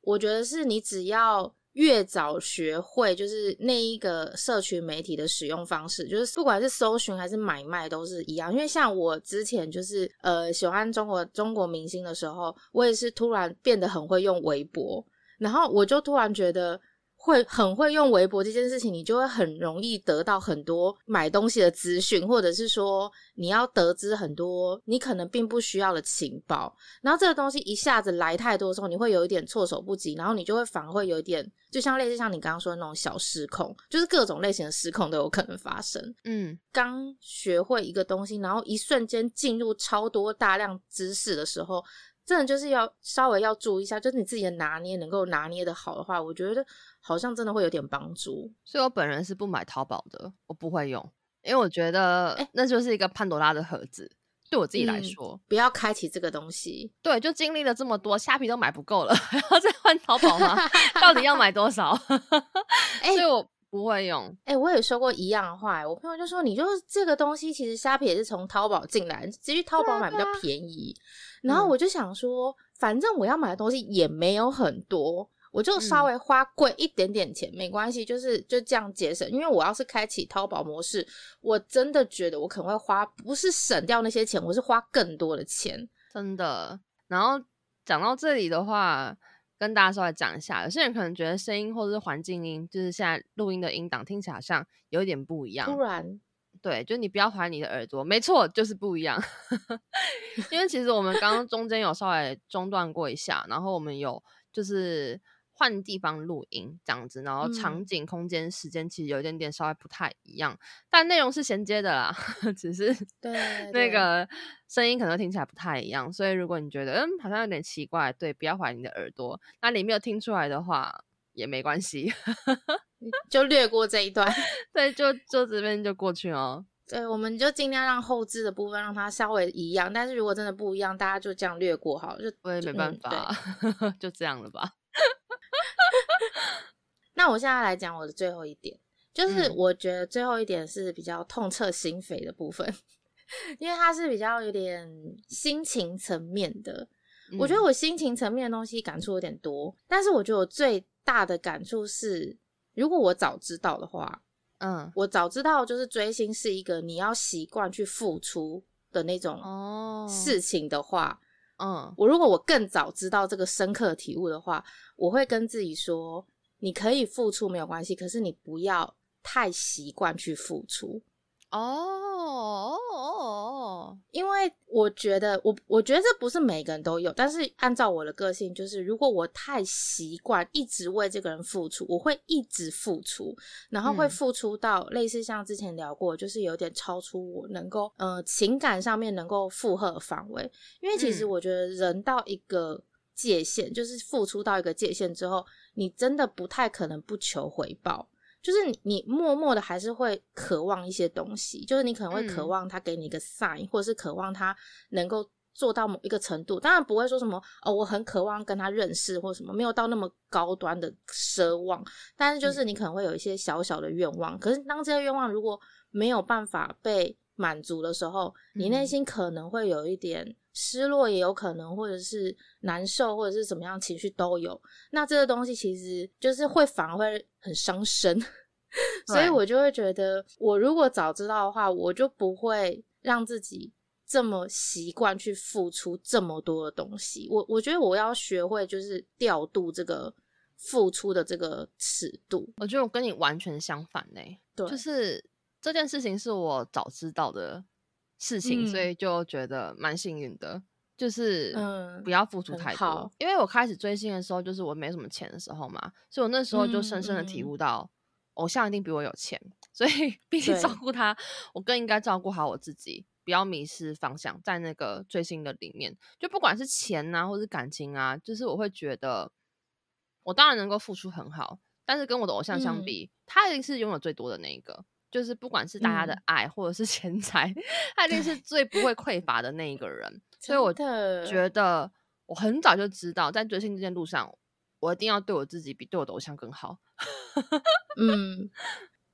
我觉得是你只要越早学会，就是那一个社群媒体的使用方式，就是不管是搜寻还是买卖都是一样。因为像我之前就是呃喜欢中国中国明星的时候，我也是突然变得很会用微博，然后我就突然觉得。会很会用微博这件事情，你就会很容易得到很多买东西的资讯，或者是说你要得知很多你可能并不需要的情报。然后这个东西一下子来太多的时候，你会有一点措手不及，然后你就会反而会有一点，就像类似像你刚刚说的那种小失控，就是各种类型的失控都有可能发生。嗯，刚学会一个东西，然后一瞬间进入超多大量知识的时候，真的就是要稍微要注意一下，就是你自己的拿捏能够拿捏的好的话，我觉得好像真的会有点帮助。所以我本人是不买淘宝的，我不会用，因为我觉得哎那就是一个潘多拉的盒子。对我自己来嗯说，不要开启这个东西。对，就经历了这么多，虾皮都买不够了，还要再换淘宝吗？到底要买多少？哎所以我不会用。哎、我也说过一样的话、欸，我朋友就说，你就是这个东西，其实虾皮也是从淘宝进来，直接去淘宝买比较便宜。然后嗯我就想说，反正我要买的东西也没有很多，我就稍嗯微花贵一点点钱、没关系，就是就这样节省。因为我要是开启淘宝模式，我真的觉得我可能会花，不是省掉那些钱，我是花更多的钱。真的。然后讲到这里的话，跟大家稍微讲一下，有些人可能觉得声音或者是环境音，就是现在录音的音档听起来好像有一点不一样突。然，对，就你不要怀疑你的耳朵，没错，就是不一样。因为其实我们刚刚中间有稍微中断过一下，然后我们有就是换地方录音这样子，然后场嗯景、空间、时间其实有一点点稍微不太一样，但内容是衔接的啦，只是对 那对个声音可能听起来不太一样。所以如果你觉得嗯好像有点奇怪，对，不要怀疑你的耳朵。那你没有听出来的话也没关系，就略过这一段。对，就就这边就过去哦。对，我们就尽量让后置的部分让它稍微一样，但是如果真的不一样，大家就这样略过好了。就我也没办法对，就这样了吧。那我现在来讲我的最后一点，就是嗯。我觉得最后一点是比较痛彻心扉的部分，因为它是比较有点心情层面的。我觉得嗯。我心情层面的东西感触有点多，但是我觉得我最大的感触是，如果我早知道的话，嗯。我早知道就是追星是一个你要习惯去付出的那种哦。事情的话，嗯。我如果我更早知道这个深刻的体悟的话，我会跟自己说，你可以付出没有关系，可是你不要太习惯去付出，哦哦哦因为我觉得我我觉得这不是每个人都有，但是按照我的个性，就是如果我太习惯一直为这个人付出，我会一直付出，然后会嗯付出到类似像之前聊过，就是有点超出我能够呃情感上面能够负荷的范围。因为其实嗯我觉得人到一个界限，就是付出到一个界限之后，你真的不太可能不求回报。就是你，你默默的还是会渴望一些东西，就是你可能会渴嗯望他给你一个 sign，、或者是渴望他能够做到某一个程度。当然不会说什么哦，我很渴望跟他认识或什么，没有到那么高端的奢望。但是就是你可能会有一些小小的愿望，可是当这些愿望如果没有办法被满足的时候，你内嗯心可能会有一点失落，也有可能或者是难受，或者是怎么样情绪都有。那这个东西其实就是会反而会很伤身，所以我就会觉得，我如果早知道的话，我就不会让自己这么习惯去付出这么多的东西。我我觉得我要学会就是调度这个付出的这个尺度。我觉得我跟你完全相反呢、对就是这件事情是我早知道的事情，所嗯以就觉得蛮幸运的。就是嗯不要付出太多好，因为我开始追星的时候，就是我没什么钱的时候嘛，所以我那时候就深深的体悟到，偶像一定比我有钱，所以比起照顾他，我更应该照顾好我自己，不要迷失方向，在那个追星的里面，就不管是钱啊，或是感情啊，就是我会觉得，我当然能够付出很好，但是跟我的偶像相嗯比，他一定是拥有最多的那一个。就是不管是大家的嗯爱或者是钱财，他一定是最不会匮 乏的那一个人。所以我觉得我很早就知道，在追星这件路上，我一定要对我自己比对我的偶像更好。嗯，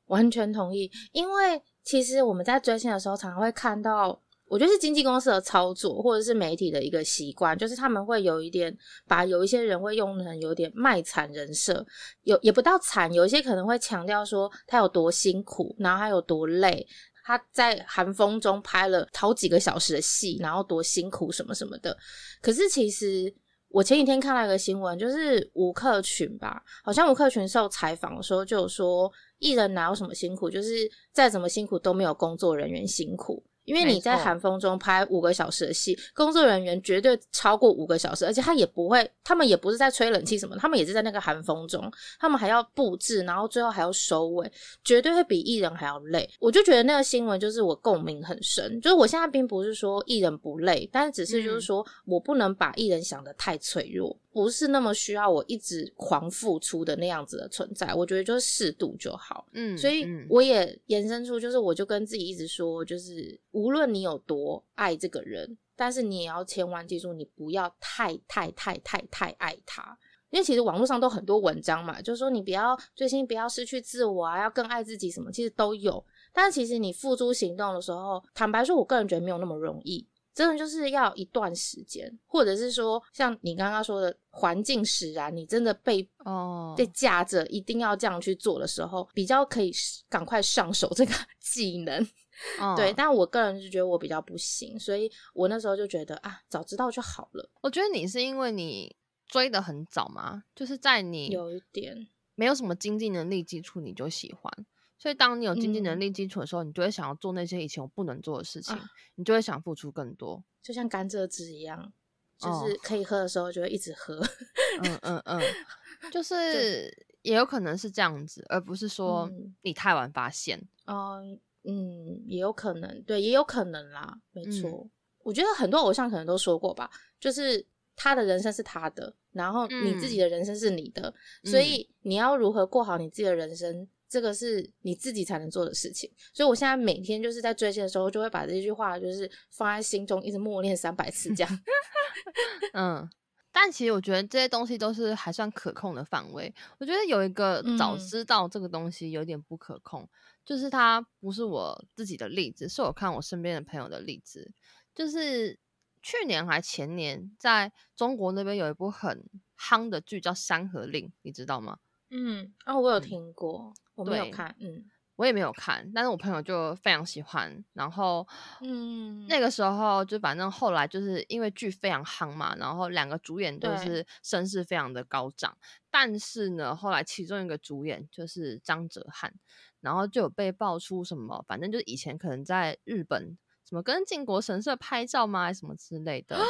完全同意。因为其实我们在追星的时候，常常会看到，我觉得是经纪公司的操作，或者是媒体的一个习惯，就是他们会有一点把有一些人会用成有点卖惨人设，有也不到惨，有一些可能会强调说他有多辛苦，然后他有多累。他在寒风中拍了好几个小时的戏，然后多辛苦什么什么的。可是其实我前几天看到一个新闻，就是吴克群吧，好像吴克群受采访的时候就有说，艺人哪有什么辛苦，就是再怎么辛苦都没有工作人员辛苦。因为你在寒风中拍五个小时的戏，工作人员绝对超过五个小时，而且他也不会，他们也不是在吹冷气什么，他们也是在那个寒风中，他们还要布置，然后最后还要收尾，绝对会比艺人还要累。我就觉得那个新闻就是我共鸣很深，就是我现在并不是说艺人不累，但是只是就是嗯说我不能把艺人想的太脆弱，不是那么需要我一直狂付出的那样子的存在。我觉得就是适度就好。嗯，所以嗯我也延伸出，就是我就跟自己一直说，就是无论你有多爱这个人，但是你也要千万记住，你不要太太太太太爱他。因为其实网络上都很多文章嘛，就是说你不要追星，不要失去自我啊，要更爱自己什么，其实都有。但是其实你付诸行动的时候，坦白说，我个人觉得没有那么容易，真的就是要一段时间，或者是说像你刚刚说的环境使然，你真的被哦，被架着一定要这样去做的时候，比较可以赶快上手这个 技能。哦 对，但我个人是觉得我比较不行，所以我那时候就觉得啊，早知道就好了，我觉得你是因为你追的很早嘛，就是在你有一点。没有什么经济能力基础，你就喜欢。所以当你有经济能嗯力基础的时候，你就会想要做那些以前我不能做的事情，啊你就会想付出更多。就像甘蔗汁一样，就哦是可以喝的时候就会一直喝。嗯嗯嗯，就是也有可能是这样子，而不是说嗯你太晚发现。哦，嗯，也有可能，对，也有可能啦，没嗯错。我觉得很多偶像可能都说过吧，就是他的人生是他的，然后你自己的人生是你的，所嗯以你要如何过好你自己的人生，这个是你自己才能做的事情。所以我现在每天就是在追星的时候，就会把这句话就是放在心中，一直默念三百次这样。嗯，但其实我觉得这些东西都是还算可控的范围。我觉得有一个早嗯知道这个东西有点不可控，就是它不是我自己的例子，是我看我身边的朋友的例子。就是去年还前年，在中国那边有一部很夯的剧叫《山河令》，你知道吗？嗯，哦，我有嗯听过，我没有看，嗯我也没有看，但是我朋友就非常喜欢。然后嗯，那个时候就反正后来就是因为剧非常夯嘛，然后两个主演都是声势非常的高涨。但是呢，后来其中一个主演就是张哲瀚，然后就有被爆出什么，反正就是以前可能在日本什么跟靖国神社拍照吗，还是什么之类的。哦，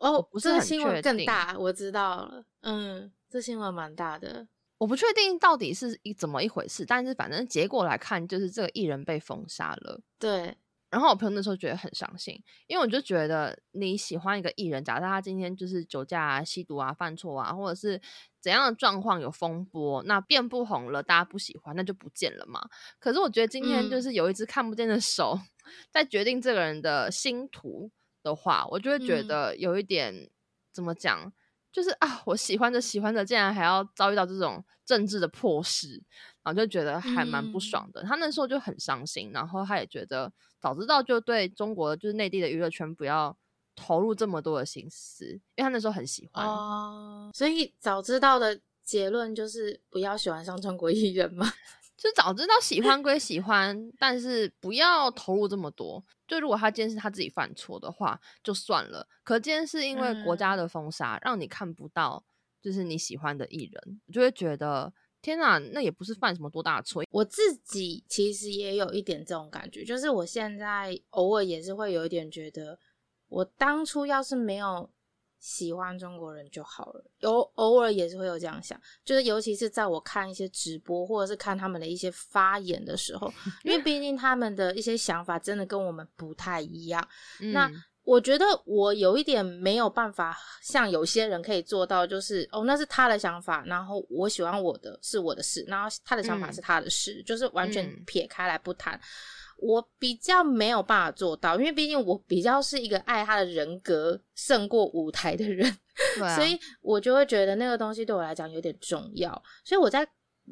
这个不是很新闻更大，我知道了，嗯，这新闻蛮大的，我不确定到底是一怎么一回事，但是反正结果来看，就是这个艺人被封杀了。对，然后我朋友那时候觉得很伤心，因为我就觉得你喜欢一个艺人，假设他今天就是酒驾啊、吸毒啊、犯错啊，或者是怎样的状况有风波，那变不红了，大家不喜欢，那就不见了嘛。可是我觉得今天就嗯是有一只看不见的手 在决定这个人的星途的话，我就会觉嗯得有一点、怎么讲，就是啊，我喜欢着喜欢着，竟然还要遭遇到这种政治的迫使，然后就觉得还蛮不嗯爽的。他那时候就很伤心，然后他也觉得早知道就对中国就是内地的娱乐圈不要投入这么多的心思，因为他那时候很喜欢。哦，所以早知道的结论就是不要喜欢上中国艺人嘛。就早知道喜欢归喜欢，但是不要投入这么多。就如果他今天是他自己犯错的话，就算了。可今天是因为国家的封杀，让你看不到就是你喜欢的艺人，我就会觉得天哪，那也不是犯什么多大错。我自己其实也有一点这种感觉，就是我现在偶尔也是会有一点觉得，我当初要是没有喜欢中国人就好了。有偶尔也是会有这样想，就是尤其是在我看一些直播或者是看他们的一些发言的时候，因为毕竟他们的一些想法真的跟我们不太一样。那嗯我觉得我有一点没有办法像有些人可以做到，就是哦，那是他的想法，然后我喜欢我的是我的事，然后他的想法嗯是他的事，就是完全嗯撇开来不谈。我比较没有办法做到，因为毕竟我比较是一个爱他的人格胜过舞台的人，啊，所以我就会觉得那个东西对我来讲有点重要。所以我在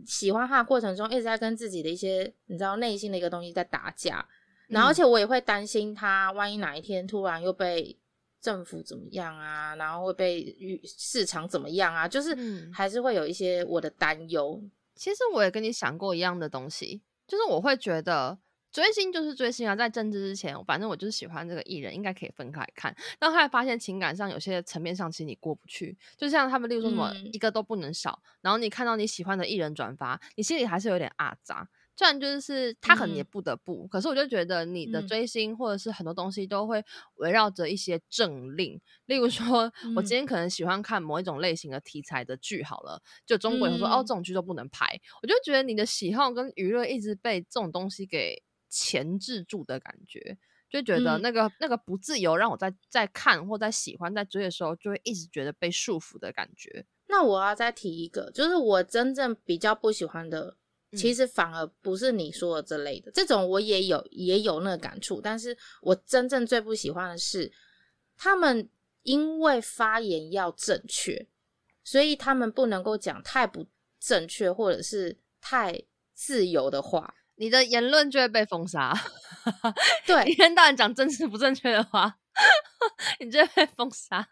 喜欢他的过程中，一直在跟自己的一些你知道内心的一个东西在打架。然后，而嗯且我也会担心他，万一哪一天突然又被政府怎么样啊，然后会被与市场怎么样啊，就是嗯还是会有一些我的担忧。其实我也跟你想过一样的东西，就是我会觉得追星就是追星啊，在政治之前，反正我就是喜欢这个艺人，应该可以分开看。但后来发现情感上有些层面上，其实你过不去。就像他们，例如说什么、嗯一个都不能少，然后你看到你喜欢的艺人转发，你心里还是有点啊杂。虽然就是他可能也嗯不得不，可是我就觉得你的嗯追星或者是很多东西都会围绕着一些政令，例如说，我嗯今天可能喜欢看某一种类型的题材的剧，好了，就中国人说、哦嗯这种剧都不能拍，我就觉得你的喜好跟娱乐一直被这种东西给钳制住的感觉，就觉得嗯那个、那个不自由，让我在在看或在喜欢在追的时候，就会一直觉得被束缚的感觉。那我要再提一个，就是我真正比较不喜欢的，其嗯实反而不是你说的这类的，这种我也有也有那个感触，但是我真正最不喜欢的是，他们因为发言要正确，所以他们不能够讲太不正确或者是太自由的话。你的言论就会被封杀。对，一天到晚讲政治不正确的话，你就会被封杀。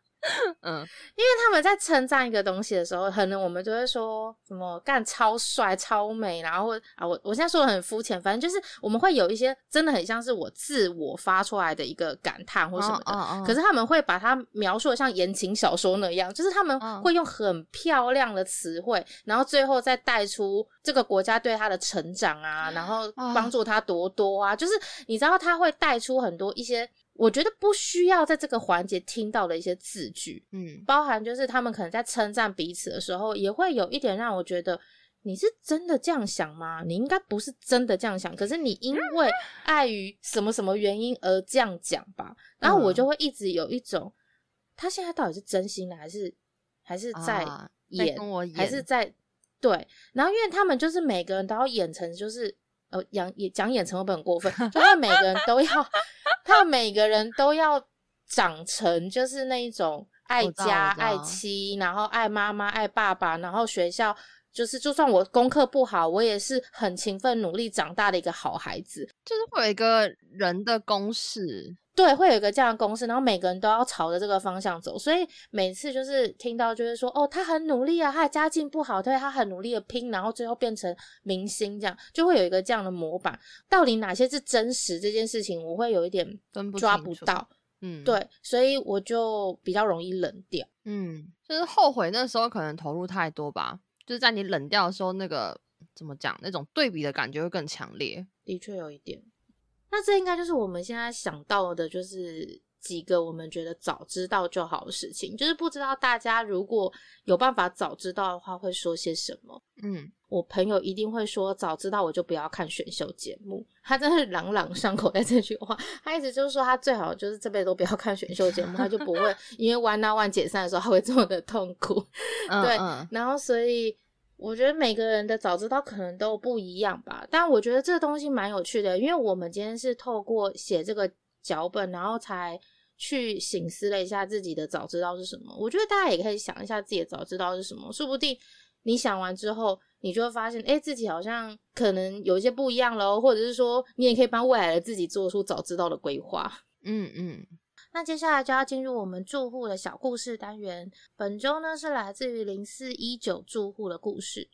嗯，因为他们在称赞一个东西的时候，可能我们就会说什么干超帅、超美，然后啊，我我现在说的很肤浅，反正就是我们会有一些真的很像是我自我发出来的一个感叹或什么的，可是他们会把它描述的像言情小说那样，就是他们会用很漂亮的词汇，然后最后再带出这个国家对他的成长啊，然后帮助他多多啊，就是你知道他会带出很多一些。我觉得不需要在这个环节听到的一些字句，嗯，包含就是他们可能在称赞彼此的时候，也会有一点让我觉得你是真的这样想吗？你应该不是真的这样想，可是你因为碍于什么什么原因而这样讲吧。然后我就会一直有一种，他现在到底是真心的，还是还是在演，还是在对？然后因为他们就是每个人都要演成就是。呃，讲也讲演成会不会很过分？就他们每个人都要，他们每个人都要长成就是那一种爱家、爱妻，然后爱妈妈、爱爸爸，然后学校就是就算我功课不好，我也是很勤奋努力长大的一个好孩子。就是会有一个人的公式。对，会有一个这样的公式，然后每个人都要朝着这个方向走，所以每次就是听到就是说，哦，他很努力啊，他的家境不好，对他很努力的拼，然后最后变成明星，这样就会有一个这样的模板。到底哪些是真实这件事情，我会有一点抓不到，嗯，对，所以我就比较容易冷掉，嗯，就是后悔那时候可能投入太多吧，就是在你冷掉的时候，那个怎么讲，那种对比的感觉会更强烈，的确有一点。那这应该就是我们现在想到的，就是几个我们觉得早知道就好的事情。就是不知道大家如果有办法早知道的话，会说些什么？嗯，我朋友一定会说，早知道我就不要看选秀节目。他真是朗朗上口在这句话，他一直就是说他最好就是这辈子都不要看选秀节目，他就不会 因为 One One 解散的时候他会这么的痛苦。对，然后所以。我觉得每个人的早知道可能都不一样吧，但我觉得这个东西蛮有趣的，因为我们今天是透过写这个脚本，然后才去醒思了一下自己的早知道是什么。我觉得大家也可以想一下自己的早知道是什么，说不定你想完之后，你就会发现，哎，自己好像可能有一些不一样喽，或者是说，你也可以帮未来的自己做出早知道的规划。嗯嗯。那接下来就要进入我们住户的小故事单元。本周呢是来自于零四一九住户的故事。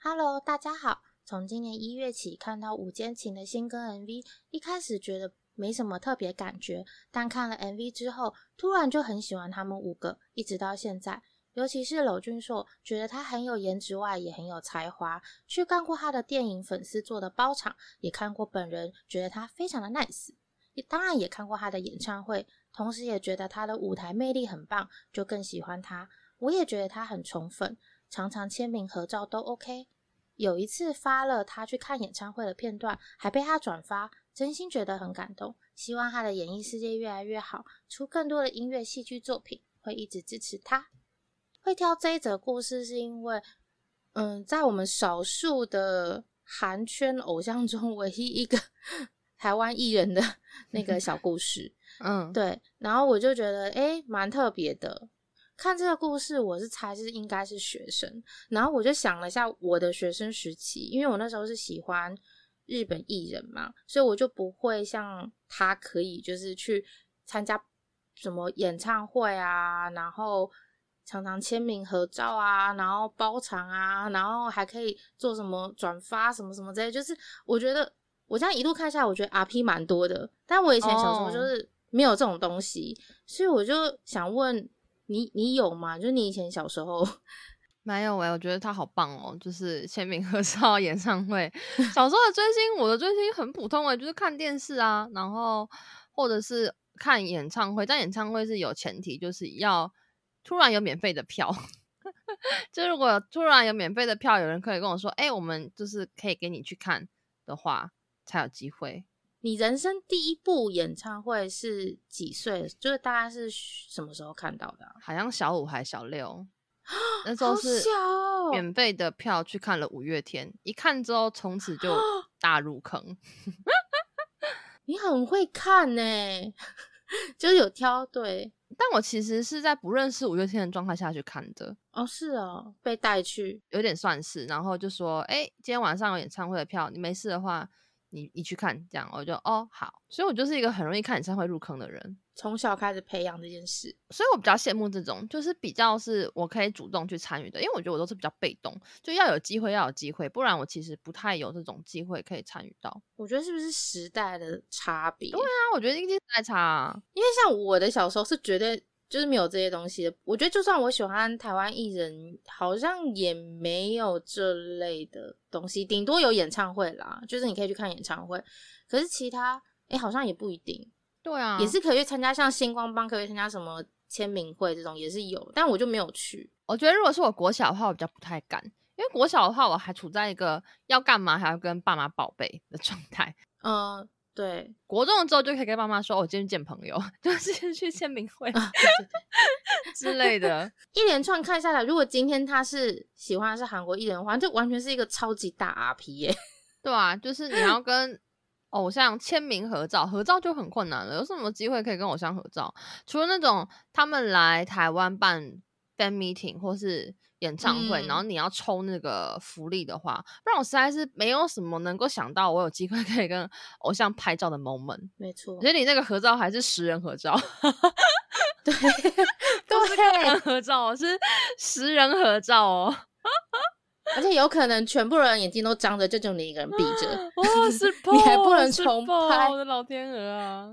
Hello，大家好。从今年一月起看到五间情的新歌 MV，一开始觉得没什么特别感觉，但看了 MV 之后，突然就很喜欢他们五个，一直到现在。尤其是娄俊硕，觉得他很有颜值外，也很有才华。去看过他的电影，粉丝做的包场，也看过本人，觉得他非常的 nice。当然也看过他的演唱会。同时也觉得他的舞台魅力很棒，就更喜欢他。我也觉得他很宠粉，常常签名合照都 OK。有一次发了他去看演唱会的片段，还被他转发，真心觉得很感动。希望他的演艺世界越来越好，出更多的音乐戏剧作品，会一直支持他。会挑这一则故事，是因为，嗯，在我们少数的韩圈偶像中，唯一一个 台湾艺人的那个小故事。嗯，对，然后我就觉得，哎，蛮特别的。看这个故事，我是猜是应该是学生，然后我就想了一下我的学生时期，因为我那时候是喜欢日本艺人嘛，所以我就不会像他可以就是去参加什么演唱会啊，然后常常签名合照啊，然后包场啊，然后还可以做什么转发什么什么之类，就是我觉得我这样一路看下来，我觉得 R P 蛮多的，但我以前小时候就是。没有这种东西，所以我就想问你，你有吗？就是你以前小时候 没有哎，我觉得他好棒哦，就是签名合照演唱会。小时候的追星，我的追星很普通哎，就是看电视啊，然后或者是看演唱会。但演唱会是有前提，就是要突然有免费的票。就如果突然有免费的票，有人可以跟我说，哎，我们就是可以给你去看的话，才有机会。你人生第一部演唱会是几岁？就是大概是什么时候看到的？好像小五还小六，那时候是免费的票去看了五月天，一看之后从此就大入坑。你很会看呢，就是有挑对，但我其实是在不认识五月天的状态下去看的。哦，是哦，被带去，有点算是。然后就说，哎，今天晚上有演唱会的票，你没事的话，你你去看。这样我就哦好。所以我就是一个很容易看演唱会入坑的人。从小开始培养这件事，所以我比较羡慕这种，就是比较是我可以主动去参与的，因为我觉得我都是比较被动，就要有机会要有机会，不然我其实不太有这种机会可以参与到。我觉得是不是时代的差别？对啊，我觉得一定时代差，因为像我的小时候是绝对就是没有这些东西的。我觉得就算我喜欢台湾艺人，好像也没有这类的东西，顶多有演唱会啦，就是你可以去看演唱会，可是其他哎好像也不一定。对啊，也是可以去参加，像星光帮可以参加什么签名会这种也是有，但我就没有去。我觉得如果是我国小的话，我比较不太敢，因为国小的话我还处在一个要干嘛还要跟爸妈报备的状态。嗯，对。国中之后就可以跟爸妈说，我今天见朋友，就是去签名会之类的。一连串看下来，如果今天他是喜欢的是韩国艺人的话，就完全是一个超级大 RP 耶。对啊，就是你要跟。偶像签名合照，合照就很困难了。有什么机会可以跟偶像合照？除了那种他们来台湾办 fan meeting 或是演唱会，然后你要抽那个福利的话，不然我实在是没有什么能够想到我有机会 可以跟偶像拍照的 moment。没错，而且你那个合照还是十人合照，对，都是个人合照，是十人合照哦。而且有可能全部人眼睛都张着，就只有你一个人闭着。哇，是你还不能重拍，我的老天鹅啊！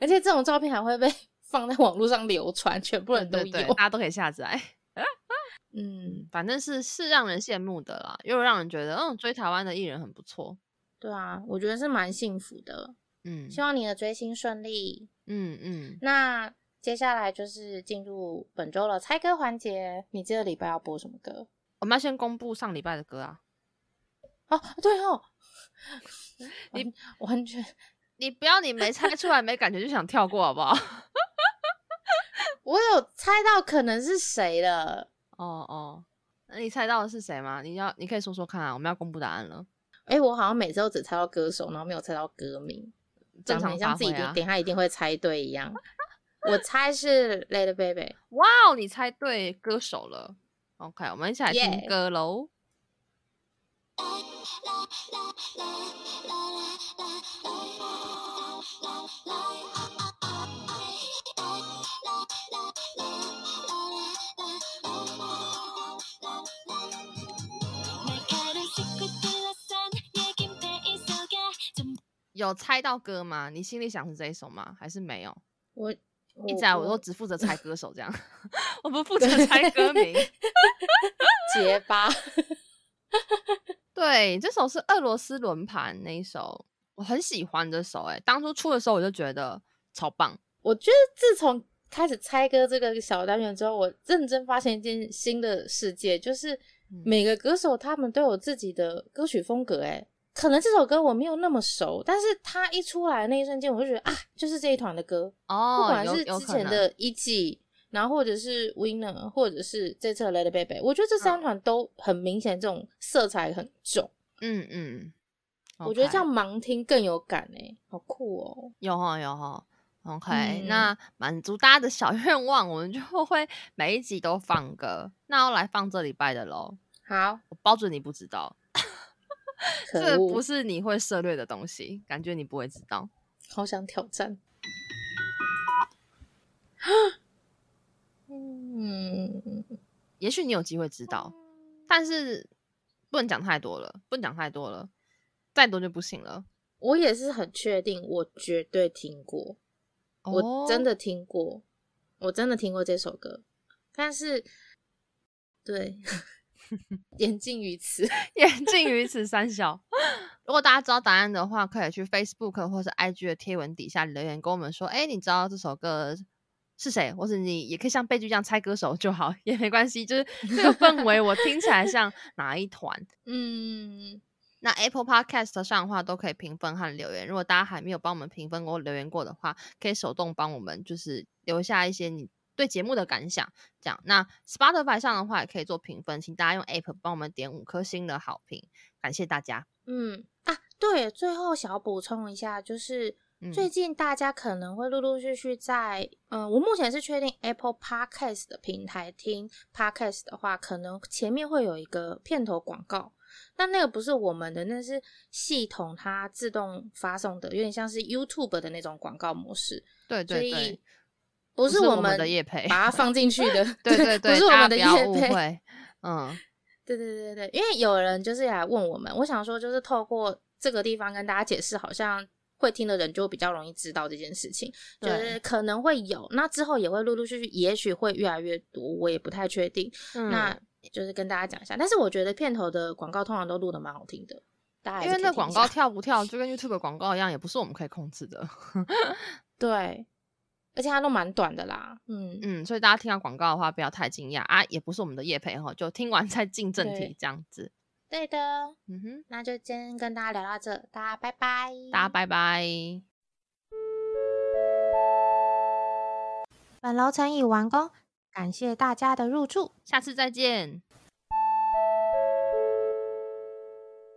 而且这种照片还会被放在网络上流传，全部人都有，大家都可以下载。嗯，反正是是让人羡慕的啦，又让人觉得嗯，追台湾的艺人很不错。对啊，我觉得是蛮幸福的。嗯，希望你的追星顺利。嗯嗯。那接下来就是进入本周的猜歌环节，你这个礼拜要播什么歌？我们要先公布上礼拜的歌啊！哦，对哦，你完全，你不要你没猜出来没感觉就想跳过好不好？我有猜到可能是谁了。哦哦，那你猜到的是谁吗？你要你可以说说看啊！我们要公布答案了。哎，我好像每次都只猜到歌手，然后没有猜到歌名，正常像自己等下一定会猜对一样。我猜是 Lady Baby。哇哦，你猜对歌手了。OK，我们一起来听歌喽。有猜到歌吗？你心里想是这一首吗？还是没有？我。一直我都只负责猜歌手，这样 我不负责猜歌名。结巴。对，这首是俄罗斯轮盘那一首，我很喜欢这首。哎，当初出的时候我就觉得超棒。我觉得自从开始猜歌这个小单元之后，我认真发现一件新的世界，就是每个歌手他们都有自己的歌曲风格。哎。可能这首歌我没有那么熟，但是他一出来那一瞬间，我就觉得啊，就是这一团的歌哦。不管是之前的一季，然后或者是 Winner，或者是这次的 Lady Baby，我觉得这三团都很明显，这种色彩很重。嗯嗯，我觉得这样盲听更有感诶，好酷哦。有哈有哈，OK，那满足大家的小愿望，我们就会每一集都放歌。那要来放这礼拜的喽。好，我包准你不知道。这不是你会涉略的东西，感觉你不会知道。好想挑战。嗯，也许你有机会知道，但是不能讲太多了，不能讲太多了，再多就不行了。我也是很确定，我绝对听过，我真的听过，我真的听过这首歌，但是，对。言尽于此，言尽于此三小。如果大家知道答案的话，可以去 Facebook 或是 IG 的贴文底下留言跟我们说，哎，你知道这首歌是谁？或者你也可以像悲剧这样猜歌手就好，也没关系。就是这个氛围，我听起来像哪一团？嗯，那 Apple Podcast 上的话都可以评分和留言。如果大家还没有帮我们评分或留言过的话，可以手动帮我们，就是留下一些你。对节目的感想，这样那 Spotify 上的话也可以做评分，请大家用 App 帮我们点五颗星的好评，感谢大家。嗯啊，对，最后小补充一下，就是最近大家可能会陆陆续续在，嗯，我目前是确定 Apple Podcast 的平台听 Podcast 的话，可能前面会有一个片头广告，但那个不是我们的，那是系统它自动发送的，有点像是 YouTube 的那种广告模式。对对对，不是我们的叶配把它放进去的。对对对，不是我们的叶配。嗯，对对对对，因为有人就是来问我们，我想说就是透过这个地方跟大家解释，好像。会听的人就比较容易知道这件事情，就是可能会有，那之后也会陆陆续续，也许会越来越多，我也不太确定。那就是跟大家讲一下，但是我觉得片头的广告通常都录的蛮好听的，大家因为那广告跳不跳，就跟 YouTube 广告一样，也不是我们可以控制的。对，而且它都蛮短的啦，嗯嗯，所以大家听到广告的话，不要太惊讶啊，也不是我们的夜配哈，就听完再进正题这样子。对的，嗯哼，那就今天跟大家聊到这，大家拜拜，大家拜拜。本楼层已完工，感谢大家的入住，下次再见。